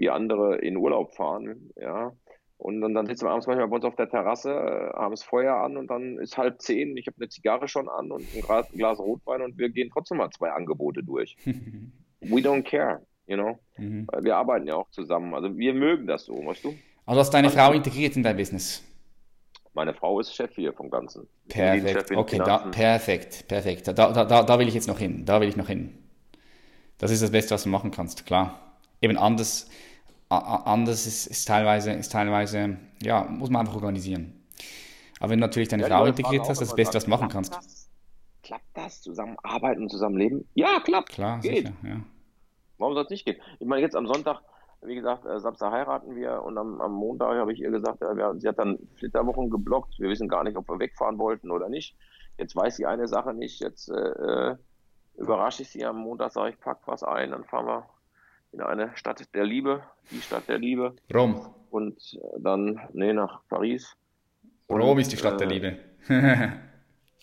wie andere in Urlaub fahren, ja. Und dann, dann sitzen wir abends manchmal bei uns auf der Terrasse, haben das Feuer an und dann ist halb zehn, ich habe eine Zigarre schon an und ein Glas, ein Glas Rotwein und wir gehen trotzdem mal zwei Angebote durch. We don't care. You know? Mhm. Wir arbeiten ja auch zusammen. Also wir mögen das so, weißt du? Also hast deine also, Frau integriert in dein Business? Meine Frau ist Chef hier vom Ganzen. Perfekt, okay, da, perfekt, perfekt. Da, da, da, da will ich jetzt noch hin. Da will ich noch hin. Das ist das Beste, was du machen kannst, klar. Eben anders, anders ist, ist, teilweise, ist teilweise, ja, muss man einfach organisieren. Aber wenn du natürlich deine ja, Frau integriert hast, das, das Beste, was du machen kannst. Das? Klappt das? Zusammenarbeiten und zusammenleben? Ja, klappt. Klar, geht. sicher, ja. Warum soll es nicht gehen? Ich meine, jetzt am Sonntag, wie gesagt, äh, Samstag heiraten wir und am, am Montag habe ich ihr gesagt, ja, wir, sie hat dann Flitterwochen geblockt. Wir wissen gar nicht, ob wir wegfahren wollten oder nicht. Jetzt weiß sie eine Sache nicht. Jetzt äh, äh überrasche ich sie am Montag, sage ich, pack was ein, dann fahren wir in eine Stadt der Liebe, die Stadt der Liebe. Rom. Und äh, dann, nee, nach Paris. Rom ist die Stadt äh, der Liebe.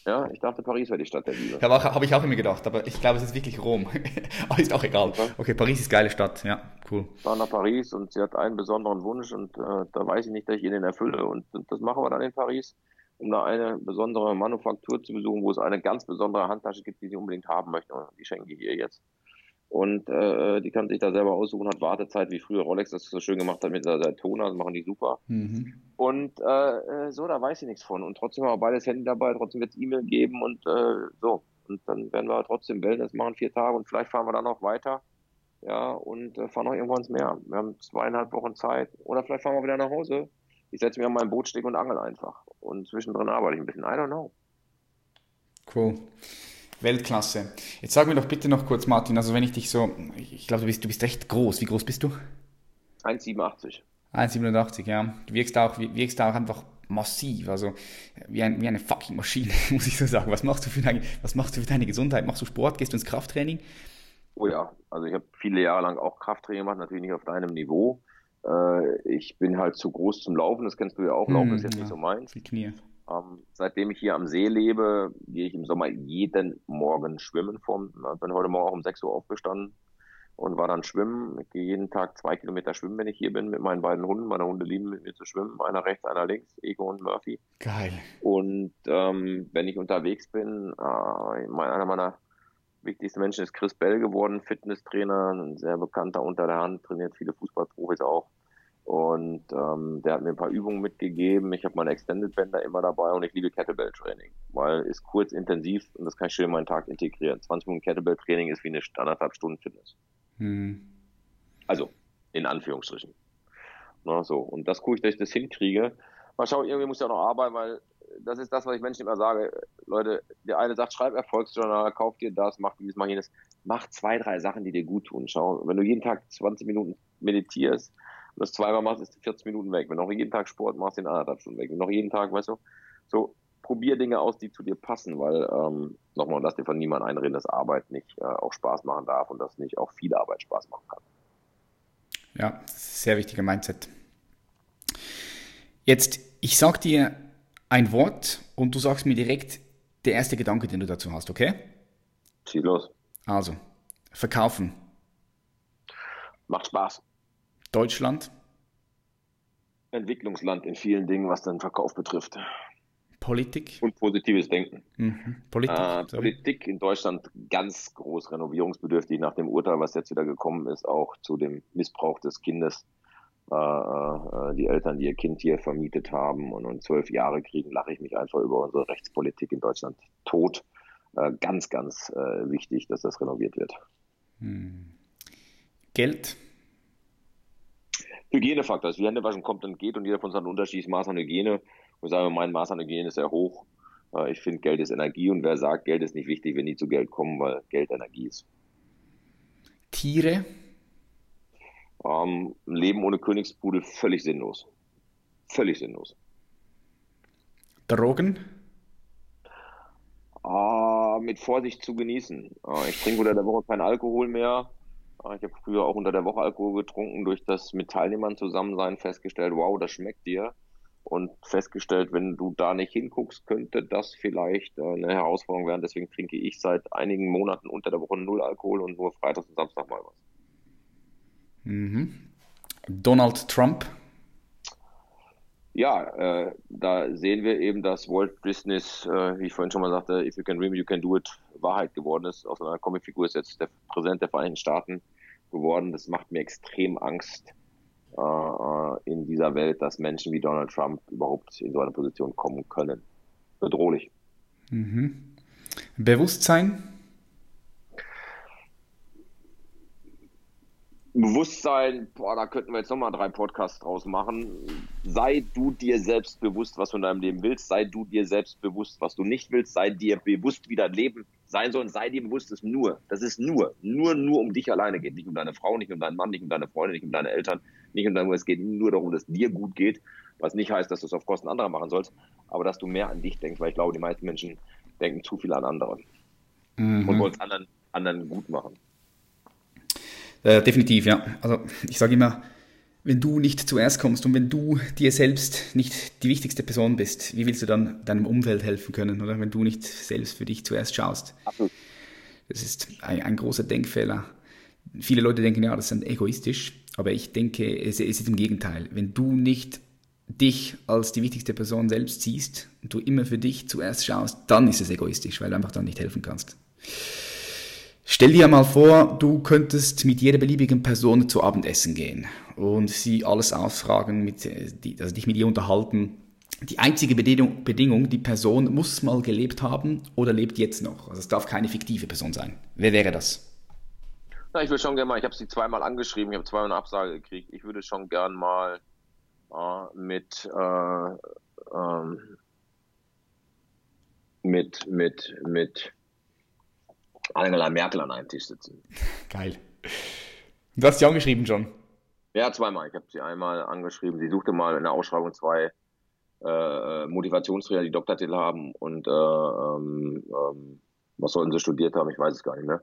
Ja, ich dachte, Paris wäre die Stadt der Liebe. Ja, habe ich auch immer gedacht, aber ich glaube, es ist wirklich Rom. aber ist auch egal. Okay, Paris ist geile Stadt, ja, cool. Ich war nach Paris und sie hat einen besonderen Wunsch und äh, da weiß ich nicht, dass ich ihn erfülle. Und, und das machen wir dann in Paris, um da eine besondere Manufaktur zu besuchen, wo es eine ganz besondere Handtasche gibt, die sie unbedingt haben möchte. Und die schenke ich ihr jetzt. Und äh, die kann sich da selber aussuchen, hat Wartezeit, wie früher Rolex das so schön gemacht hat mit der Daytona, das machen die super. Mhm. Und äh, äh, so, da weiß ich nichts von. Und trotzdem haben wir beides Handy dabei, trotzdem wird es E-Mail geben und äh, so. Und dann werden wir trotzdem Wellness machen, vier Tage und vielleicht fahren wir dann noch weiter. Ja, und äh, fahren noch irgendwo ins Meer. Wir haben zweieinhalb Wochen Zeit. Oder vielleicht fahren wir wieder nach Hause. Ich setze mich an mein Boot, und angel einfach. Und zwischendrin arbeite ich ein bisschen. I don't know. Cool. Weltklasse. Jetzt sag mir doch bitte noch kurz, Martin, also wenn ich dich so, ich glaube, du bist, du bist recht groß. Wie groß bist du? 1,87. 1,87, ja. Du wirkst auch, wirkst auch einfach massiv, also wie, ein, wie eine fucking Maschine, muss ich so sagen. Was machst, du für deine, was machst du für deine Gesundheit? Machst du Sport? Gehst du ins Krafttraining? Oh ja, also ich habe viele Jahre lang auch Krafttraining gemacht, natürlich nicht auf deinem Niveau. Äh, ich bin halt zu groß zum Laufen, das kennst du ja auch. Laufen hm, ist jetzt ja, nicht so meins. Die Knie. Ähm, seitdem ich hier am See lebe, gehe ich im Sommer jeden Morgen schwimmen. Vom, bin heute Morgen auch um 6 Uhr aufgestanden und war dann schwimmen. Ich gehe jeden Tag zwei Kilometer schwimmen, wenn ich hier bin, mit meinen beiden Hunden. Meine Hunde lieben mit mir zu schwimmen. Einer rechts, einer links, Ego und Murphy. Geil. Und ähm, wenn ich unterwegs bin, äh, mein, einer meiner wichtigsten Menschen ist Chris Bell geworden, Fitnesstrainer, ein sehr bekannter unter der Hand, trainiert viele Fußballprofis auch. Und ähm, der hat mir ein paar Übungen mitgegeben. Ich habe meine Extended Bänder immer dabei und ich liebe Kettlebell Training, weil es kurz intensiv und das kann ich schön in meinen Tag integrieren. 20 Minuten Kettlebell Training ist wie eine anderthalb Stunden Fitness. Hm. Also, in Anführungsstrichen. Na, so. Und das gucke ich, dass ich das hinkriege. Mal schauen, irgendwie muss ich auch noch arbeiten, weil das ist das, was ich Menschen immer sage. Leute, der eine sagt, schreib Erfolgsjournal, kauf dir das, mach dies, mach jenes. Mach zwei, drei Sachen, die dir gut tun. Schau, wenn du jeden Tag 20 Minuten meditierst, und das zweimal machst, ist 40 Minuten weg. Wenn du noch jeden Tag Sport machst, sind anderthalb Stunden weg. Wenn du noch jeden Tag, weißt du, so probier Dinge aus, die zu dir passen, weil ähm, nochmal, lass dir von niemandem einreden, dass Arbeit nicht äh, auch Spaß machen darf und dass nicht auch viel Arbeit Spaß machen kann. Ja, sehr wichtiger Mindset. Jetzt, ich sag dir ein Wort und du sagst mir direkt der erste Gedanke, den du dazu hast, okay? Schieß los. Also, verkaufen. Macht Spaß. Deutschland? Entwicklungsland in vielen Dingen, was den Verkauf betrifft. Politik? Und positives Denken. Mhm. Politik, äh, Politik in Deutschland ganz groß renovierungsbedürftig nach dem Urteil, was jetzt wieder gekommen ist, auch zu dem Missbrauch des Kindes. Äh, äh, die Eltern, die ihr Kind hier vermietet haben und, und zwölf Jahre kriegen, lache ich mich einfach über unsere Rechtspolitik in Deutschland tot. äh, ganz, ganz äh, wichtig, dass das renoviert wird. Hm. Geld? Hygienefaktor. Also, wie Händewaschen kommt und geht und jeder von uns hat ein unterschiedliches Maß an Hygiene. Und sagen, mein Maß an Hygiene ist sehr hoch. Äh, ich finde, Geld ist Energie und wer sagt, Geld ist nicht wichtig, wenn die zu Geld kommen, weil Geld Energie ist. Tiere? Ähm, ein Leben ohne Königspudel völlig sinnlos. Völlig sinnlos. Drogen? Ah, mit Vorsicht zu genießen. Äh, ich trinke unter der Woche keinen Alkohol mehr. Äh, ich habe früher auch unter der Woche Alkohol getrunken, durch das mit Teilnehmern zusammen sein festgestellt, wow, das schmeckt dir. Und festgestellt, wenn du da nicht hinguckst, könnte das vielleicht äh, eine Herausforderung werden. Deswegen trinke ich seit einigen Monaten unter der Woche null Alkohol und nur Freitag und Samstag mal was. Mhm. Donald Trump? Ja, äh, da sehen wir eben, dass Walt Business, äh, wie ich vorhin schon mal sagte, if you can dream you can do it, Wahrheit geworden ist. Aus einer Comicfigur ist jetzt der Präsident der Vereinigten Staaten geworden. Das macht mir extrem Angst äh, äh, in dieser Welt, dass Menschen wie Donald Trump überhaupt in so eine Position kommen können. Bedrohlich. Mhm. Bewusstsein? Bewusstsein, boah, da könnten wir jetzt nochmal drei Podcasts draus machen. Sei du dir selbst bewusst, was du in deinem Leben willst. Sei du dir selbst bewusst, was du nicht willst. Sei dir bewusst, wie dein Leben sein soll. Und sei dir bewusst, dass nur, das ist nur, nur, nur um dich alleine geht. Nicht um deine Frau, nicht um deinen Mann, nicht um deine Freunde, nicht um deine Eltern, nicht um deine, es geht nur darum, dass dir gut geht. Was nicht heißt, dass du es auf Kosten anderer machen sollst, aber dass du mehr an dich denkst, weil ich glaube, die meisten Menschen denken zu viel an andere. Mhm. Und wollen es anderen, anderen gut machen. Äh, definitiv, ja. Also ich sage immer, wenn du nicht zuerst kommst und wenn du dir selbst nicht die wichtigste Person bist, wie willst du dann deinem Umfeld helfen können, oder wenn du nicht selbst für dich zuerst schaust? Das ist ein, ein großer Denkfehler. Viele Leute denken, ja, das ist egoistisch, aber ich denke, es, es ist im Gegenteil. Wenn du nicht dich als die wichtigste Person selbst siehst und du immer für dich zuerst schaust, dann ist es egoistisch, weil du einfach dann nicht helfen kannst. Stell dir mal vor, du könntest mit jeder beliebigen Person zu Abendessen gehen und sie alles ausfragen, mit, äh, also dich mit ihr unterhalten. Die einzige Bedingung, die Person muss mal gelebt haben oder lebt jetzt noch. Also es darf keine fiktive Person sein. Wer wäre das? Na, ich würde schon gerne mal, ich habe sie zweimal angeschrieben, ich habe zweimal eine Absage gekriegt. Ich würde schon gern mal äh, mit, äh, ähm, mit, mit, mit Angela Merkel an einem Tisch sitzen. Geil. Du hast sie angeschrieben schon? Ja, zweimal. Ich habe sie einmal angeschrieben. Sie suchte mal in der Ausschreibung zwei äh, Motivationstrainer, die Doktortitel haben und äh, ähm, ähm, was sollten sie studiert haben? Ich weiß es gar nicht mehr.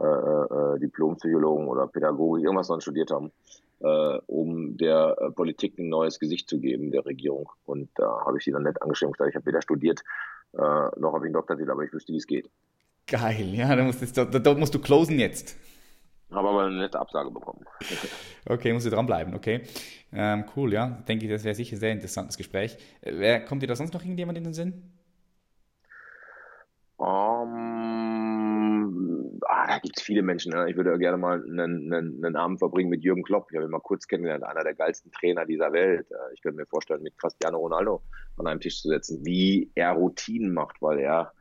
Äh, äh, Diplompsychologen oder Pädagogik, irgendwas sollen studiert haben, äh, um der äh, Politik ein neues Gesicht zu geben, der Regierung. Und da habe ich sie dann nett angeschrieben gesagt, ich habe weder studiert, äh, noch habe ich einen Doktortitel, aber ich wüsste, wie es geht. Geil, ja, da musst, du, da, da musst du closen jetzt. Habe aber eine nette Absage bekommen. okay, musst du dranbleiben, okay. Ähm, cool, ja. Denke ich, das wäre sicher ein sehr interessantes Gespräch. Äh, wer, kommt dir da sonst noch irgendjemand in den Sinn? Um, ah, da gibt es viele Menschen. Ne? Ich würde gerne mal einen, einen, einen Abend verbringen mit Jürgen Klopp. Ich habe ihn mal kurz kennengelernt, einer der geilsten Trainer dieser Welt. Äh, ich könnte mir vorstellen, mit Cristiano Ronaldo an einem Tisch zu setzen, wie er Routinen macht, weil er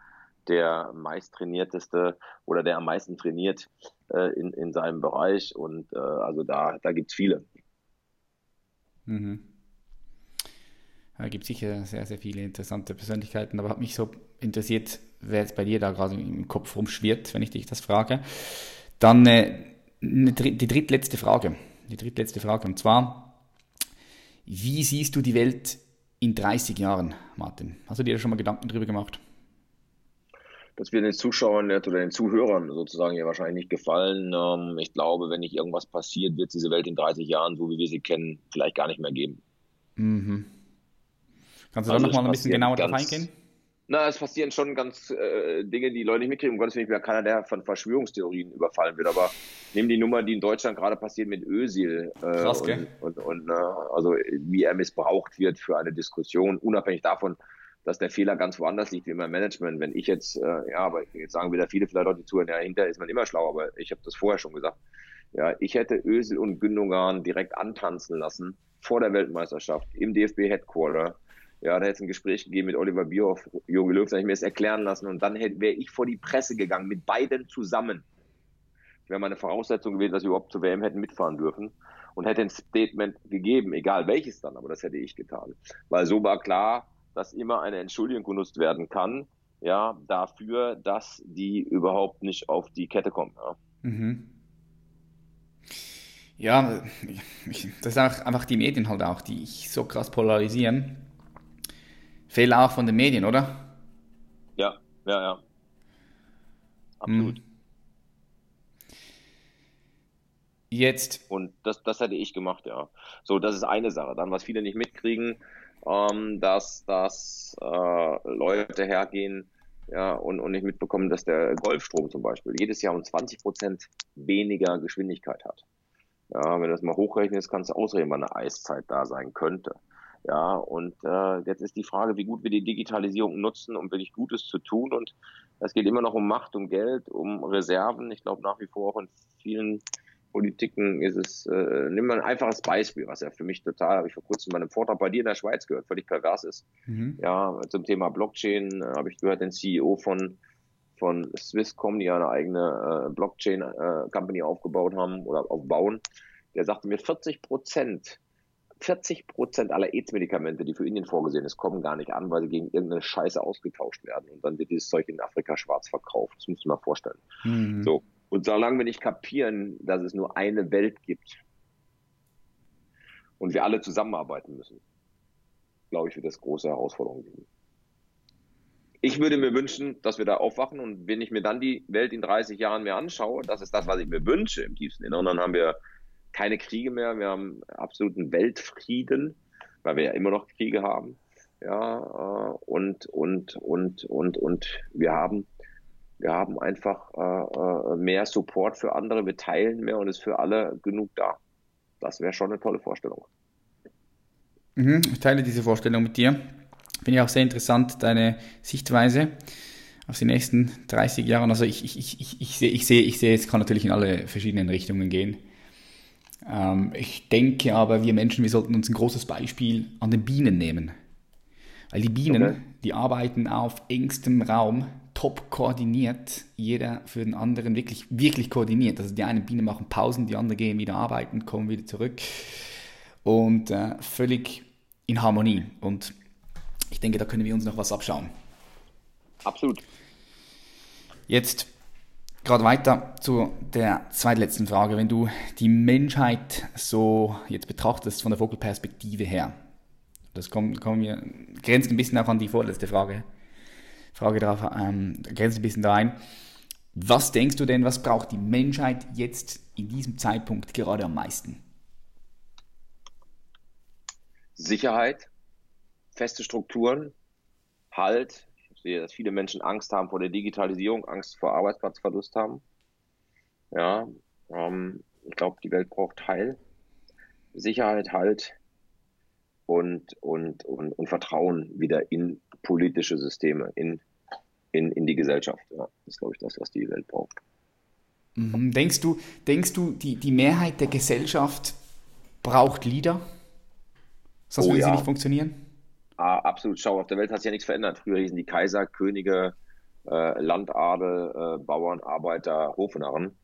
der meisttrainierteste oder der am meisten trainiert äh, in, in seinem Bereich. Und äh, also da, da gibt es viele. Mhm. Da gibt es sicher sehr, sehr viele interessante Persönlichkeiten, aber hat mich so interessiert, wer jetzt bei dir da gerade im Kopf rumschwirrt, wenn ich dich das frage. Dann äh, die drittletzte Frage. Die drittletzte Frage. Und zwar, wie siehst du die Welt in 30 Jahren, Martin? Hast du dir da schon mal Gedanken drüber gemacht? Das wird den Zuschauern oder den Zuhörern sozusagen ja wahrscheinlich nicht gefallen. Ähm, ich glaube, wenn nicht irgendwas passiert, wird es diese Welt in 30 Jahren, so wie wir sie kennen, vielleicht gar nicht mehr geben. Mhm. Kannst du also da nochmal ein bisschen genauer darauf eingehen? Na, es passieren schon ganz äh, Dinge, die Leute nicht mitkriegen. Um Gottes Willen, ich ja keiner, der von Verschwörungstheorien überfallen wird. Aber nehmen die Nummer, die in Deutschland gerade passiert mit Özil. Äh, Krass, und, und, und, äh, also wie er missbraucht wird für eine Diskussion, unabhängig davon, dass der Fehler ganz woanders liegt wie im Management. Wenn ich jetzt, äh, ja, aber jetzt sagen wieder viele vielleicht auch die zuhören, ja, hinterher ist man immer schlau, aber ich habe das vorher schon gesagt. Ja, ich hätte Ösel und Gündogan direkt antanzen lassen vor der Weltmeisterschaft im DFB Headquarter Ja, da hätte es ein Gespräch gegeben mit Oliver Bierhoff, Jogi Löw, da hätte ich mir das erklären lassen und dann wäre ich vor die Presse gegangen mit beiden zusammen. Wäre meine Voraussetzung gewesen, dass wir überhaupt zur WM hätten mitfahren dürfen und hätte ein Statement gegeben, egal welches dann, aber das hätte ich getan. Weil so war klar, dass immer eine Entschuldigung genutzt werden kann, ja, dafür, dass die überhaupt nicht auf die Kette kommen. Ja. Mhm. Ja, ich, das ist auch einfach die Medien halt auch, die ich so krass polarisieren. Fehler auch von den Medien, oder? Ja, ja, ja. Absolut. Hm. Jetzt. Und das, das hätte ich gemacht, ja. So, das ist eine Sache. Dann, was viele nicht mitkriegen, ähm, dass, dass äh, Leute hergehen ja, und, und nicht mitbekommen, dass der Golfstrom zum Beispiel jedes Jahr um 20 Prozent weniger Geschwindigkeit hat. Ja, wenn du das mal hochrechnest, kannst du ausreden, wann eine Eiszeit da sein könnte. Ja, und äh, jetzt ist die Frage, wie gut wir die Digitalisierung nutzen, um wirklich Gutes zu tun. Und es geht immer noch um Macht, um Geld, um Reserven. Ich glaube nach wie vor auch in vielen Politiken ist es, äh, nimm mal ein einfaches Beispiel, was ja für mich total, habe ich vor kurzem bei einem Vortrag bei dir in der Schweiz gehört, völlig pervers ist. Mhm. Ja, zum Thema Blockchain äh, habe ich gehört, den CEO von von Swisscom, die ja eine eigene äh, Blockchain-Company äh, aufgebaut haben oder aufbauen, der sagte mir, 40 Prozent 40 Prozent aller AIDS-Medikamente, die für Indien vorgesehen ist, kommen gar nicht an, weil sie gegen irgendeine Scheiße ausgetauscht werden. Und dann wird dieses Zeug in Afrika schwarz verkauft. Das musst du mal vorstellen. Mhm. So. Und solange wir nicht kapieren, dass es nur eine Welt gibt und wir alle zusammenarbeiten müssen, glaube ich, wird das große Herausforderungen geben. Ich würde mir wünschen, dass wir da aufwachen und wenn ich mir dann die Welt in 30 Jahren mehr anschaue, das ist das, was ich mir wünsche im tiefsten Inneren, dann haben wir keine Kriege mehr, wir haben absoluten Weltfrieden, weil wir ja immer noch Kriege haben. Ja, äh, und, und, und, und, und wir haben, wir haben einfach äh, äh, mehr Support für andere, wir teilen mehr und ist für alle genug da. Das wäre schon eine tolle Vorstellung. Mhm, ich teile diese Vorstellung mit dir. Finde ich auch sehr interessant, deine Sichtweise auf die nächsten 30 Jahre. Also ich, ich, ich, ich, sehe, ich sehe, ich sehe, es kann natürlich in alle verschiedenen Richtungen gehen. Ähm, ich denke aber, wir Menschen, wir sollten uns ein großes Beispiel an den Bienen nehmen. Weil die Bienen, okay. die arbeiten auf engstem Raum, top koordiniert, jeder für den anderen wirklich, wirklich koordiniert. Also die einen Bienen machen Pausen, die anderen gehen wieder arbeiten, kommen wieder zurück und äh, völlig in Harmonie. Und ich denke, da können wir uns noch was abschauen. Absolut. Jetzt gerade weiter zu der zweitletzten Frage. Wenn du die Menschheit so jetzt betrachtest von der Vogelperspektive her, das kommt, kommen wir, grenzt ein bisschen auch an die vorletzte Frage, Frage drauf, ähm, grenzt ein bisschen da ein. Was denkst du denn, was braucht die Menschheit jetzt in diesem Zeitpunkt gerade am meisten? Sicherheit, feste Strukturen, Halt, sehe, dass viele Menschen Angst haben vor der Digitalisierung, Angst vor Arbeitsplatzverlust haben. Ja, ähm, ich glaube, die Welt braucht Heil, Sicherheit, Halt und, und, und, und Vertrauen wieder in politische Systeme, in, in, in die Gesellschaft. Ja, das ist, glaube ich, das, was die Welt braucht. Mhm. Denkst du, denkst du die, die Mehrheit der Gesellschaft braucht Lieder? Sonst oh, würde ja. sie nicht funktionieren? Ah, absolut. Schau, auf der Welt hat sich ja nichts verändert. Früher hießen die Kaiser, Könige, äh, Landadel, äh, Bauern, Arbeiter, Hofnarren.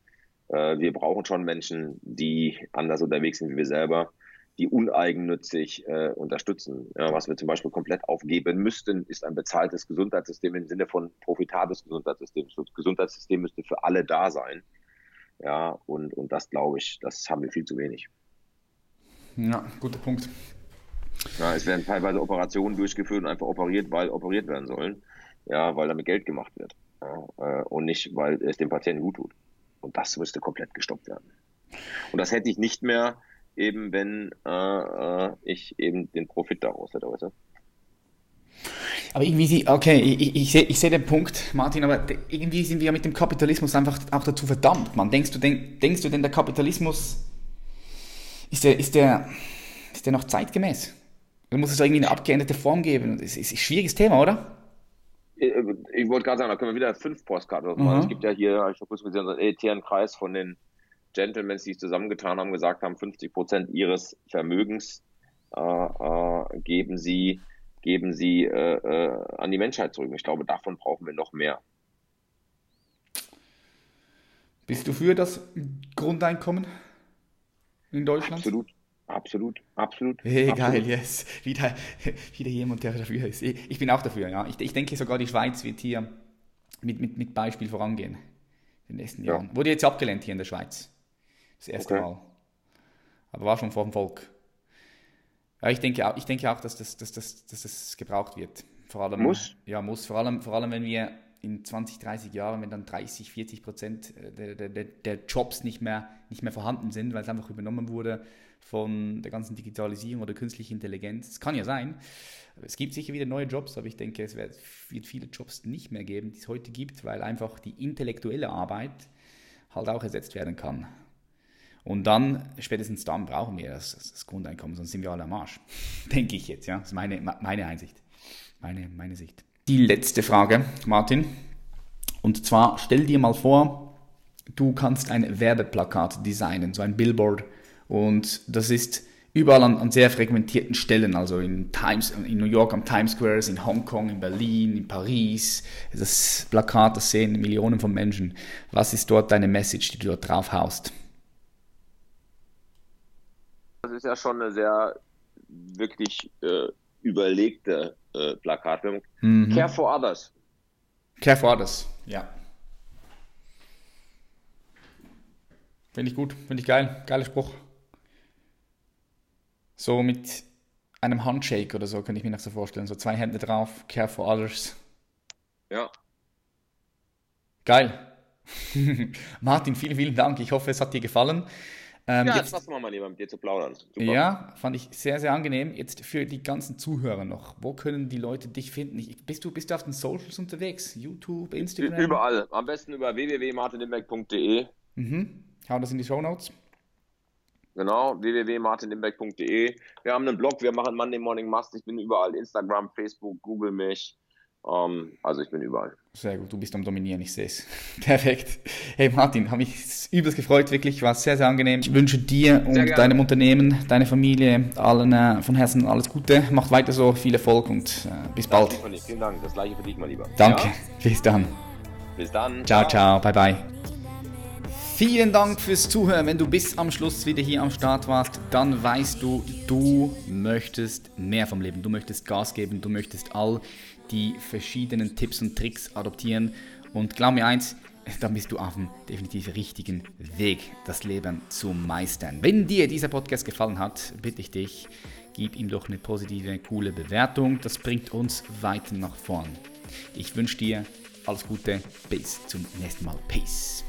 Äh, wir brauchen schon Menschen, die anders unterwegs sind wie wir selber, die uneigennützig äh, unterstützen. Ja, was wir zum Beispiel komplett aufgeben müssten, ist ein bezahltes Gesundheitssystem im Sinne von profitables Gesundheitssystem. Das Gesundheitssystem müsste für alle da sein. Ja, und, und das glaube ich, das haben wir viel zu wenig. Ja, guter Punkt. Ja, es werden teilweise Operationen durchgeführt und einfach operiert, weil operiert werden sollen. Ja, weil damit Geld gemacht wird. Ja, äh, und nicht, weil es dem Patienten gut tut. Und das müsste komplett gestoppt werden. Und das hätte ich nicht mehr, eben wenn äh, äh ich eben den Profit daraus hätte, weißt Aber irgendwie, okay, ich, ich, ich sehe ich seh den Punkt, Martin, aber irgendwie sind wir ja mit dem Kapitalismus einfach auch dazu verdammt, man. Denkst du denn, denkst du denn der Kapitalismus, ist der, ist der, ist der noch zeitgemäß? Dann muss es irgendwie eine abgeänderte Form geben. Das ist ein schwieriges Thema, oder? Ich, ich wollte gerade sagen, da können wir wieder fünf Postkarten machen. Mhm. Es gibt ja hier, ich habe gesehen, so einen elitären Kreis von den Gentlemen, die sich zusammengetan haben, gesagt haben, 50 Prozent ihres Vermögens äh, äh, geben sie geben sie äh, äh, an die Menschheit zurück. Ich glaube, davon brauchen wir noch mehr. Bist du für das Grundeinkommen in Deutschland? Absolut. Absolut, absolut. Hey, absolut. geil, yes. Wieder, wieder jemand, der dafür ist. Ich bin auch dafür, ja. Ich, ich denke sogar, die Schweiz wird hier mit, mit, mit Beispiel vorangehen in den nächsten Ja. Jahren. Wurde jetzt abgelehnt hier in der Schweiz. Das erste Okay. Mal. Aber war schon vor dem Volk. Ja, ich denke auch, ich denke auch dass, das, dass, das, dass das gebraucht wird. Vor allem, Muss? Ja, muss. Vor allem, vor allem, wenn wir in 20, 30 Jahren, wenn dann 30, 40 Prozent der, der, der, der Jobs nicht mehr, nicht mehr vorhanden sind, weil es einfach übernommen wurde von der ganzen Digitalisierung oder künstlichen Intelligenz. Es kann ja sein. Es gibt sicher wieder neue Jobs, aber ich denke, es wird wird viele Jobs nicht mehr geben, die es heute gibt, weil einfach die intellektuelle Arbeit halt auch ersetzt werden kann. Und dann, spätestens dann, brauchen wir das, das Grundeinkommen, sonst sind wir alle am Arsch. Denke ich jetzt, ja. Das ist meine, meine Einsicht. Meine, meine Sicht. Die letzte Frage, Martin. Und zwar, stell dir mal vor, du kannst ein Werbeplakat designen, so ein Billboard. Und das ist überall an, an sehr fragmentierten Stellen, also in, Times, in New York am Times Square, in Hongkong, in Berlin, in Paris. Das Plakat, das sehen Millionen von Menschen. Was ist dort deine Message, die du dort drauf haust? Das ist ja schon eine sehr wirklich äh, überlegte äh, Plakatwerbung. Mhm. Care for others. Care for others, ja. Finde ich gut, finde ich geil. Geiler Spruch. So mit einem Handshake oder so, könnte ich mir noch so vorstellen. So zwei Hände drauf, Care for others. Ja. Geil. Martin, vielen, vielen Dank. Ich hoffe, es hat dir gefallen. Ähm, Ja, jetzt, Spaß gemacht, mein Lieber, mit dir zu plaudern. Super. ja, fand ich sehr, sehr angenehm. Jetzt für die ganzen Zuhörer noch. Wo können die Leute dich finden? Ich, bist, du, bist du auf den Socials unterwegs? YouTube, Instagram? Überall. Am besten über www.martinimbeck.de. Mhm. Hau das in die Show Notes. Genau, www.martinimbeck.de. Wir haben einen Blog, wir machen Monday Morning Must. Ich bin überall. Instagram, Facebook, Google mich. Ähm, also ich bin überall. Sehr gut, du bist am Dominieren, ich sehe es. Perfekt. Hey Martin, habe mich übelst gefreut, wirklich, war sehr, sehr angenehm. Ich wünsche dir und deinem Unternehmen, deiner Familie, allen äh, von Herzen alles Gute. Macht weiter so, viel Erfolg und äh, bis bald. Von dir. Vielen Dank. Das gleiche für dich, mein Lieber. Danke, Ja? bis dann. Bis dann. Ciao, ciao, bye, bye. Vielen Dank fürs Zuhören. Wenn du bis am Schluss wieder hier am Start warst, dann weißt du, du möchtest mehr vom Leben. Du möchtest Gas geben, du möchtest all die verschiedenen Tipps und Tricks adoptieren. Und glaub mir eins, dann bist du auf dem definitiv richtigen Weg, das Leben zu meistern. Wenn dir dieser Podcast gefallen hat, bitte ich dich, gib ihm doch eine positive, coole Bewertung. Das bringt uns weiter nach vorn. Ich wünsche dir alles Gute, bis zum nächsten Mal. Peace.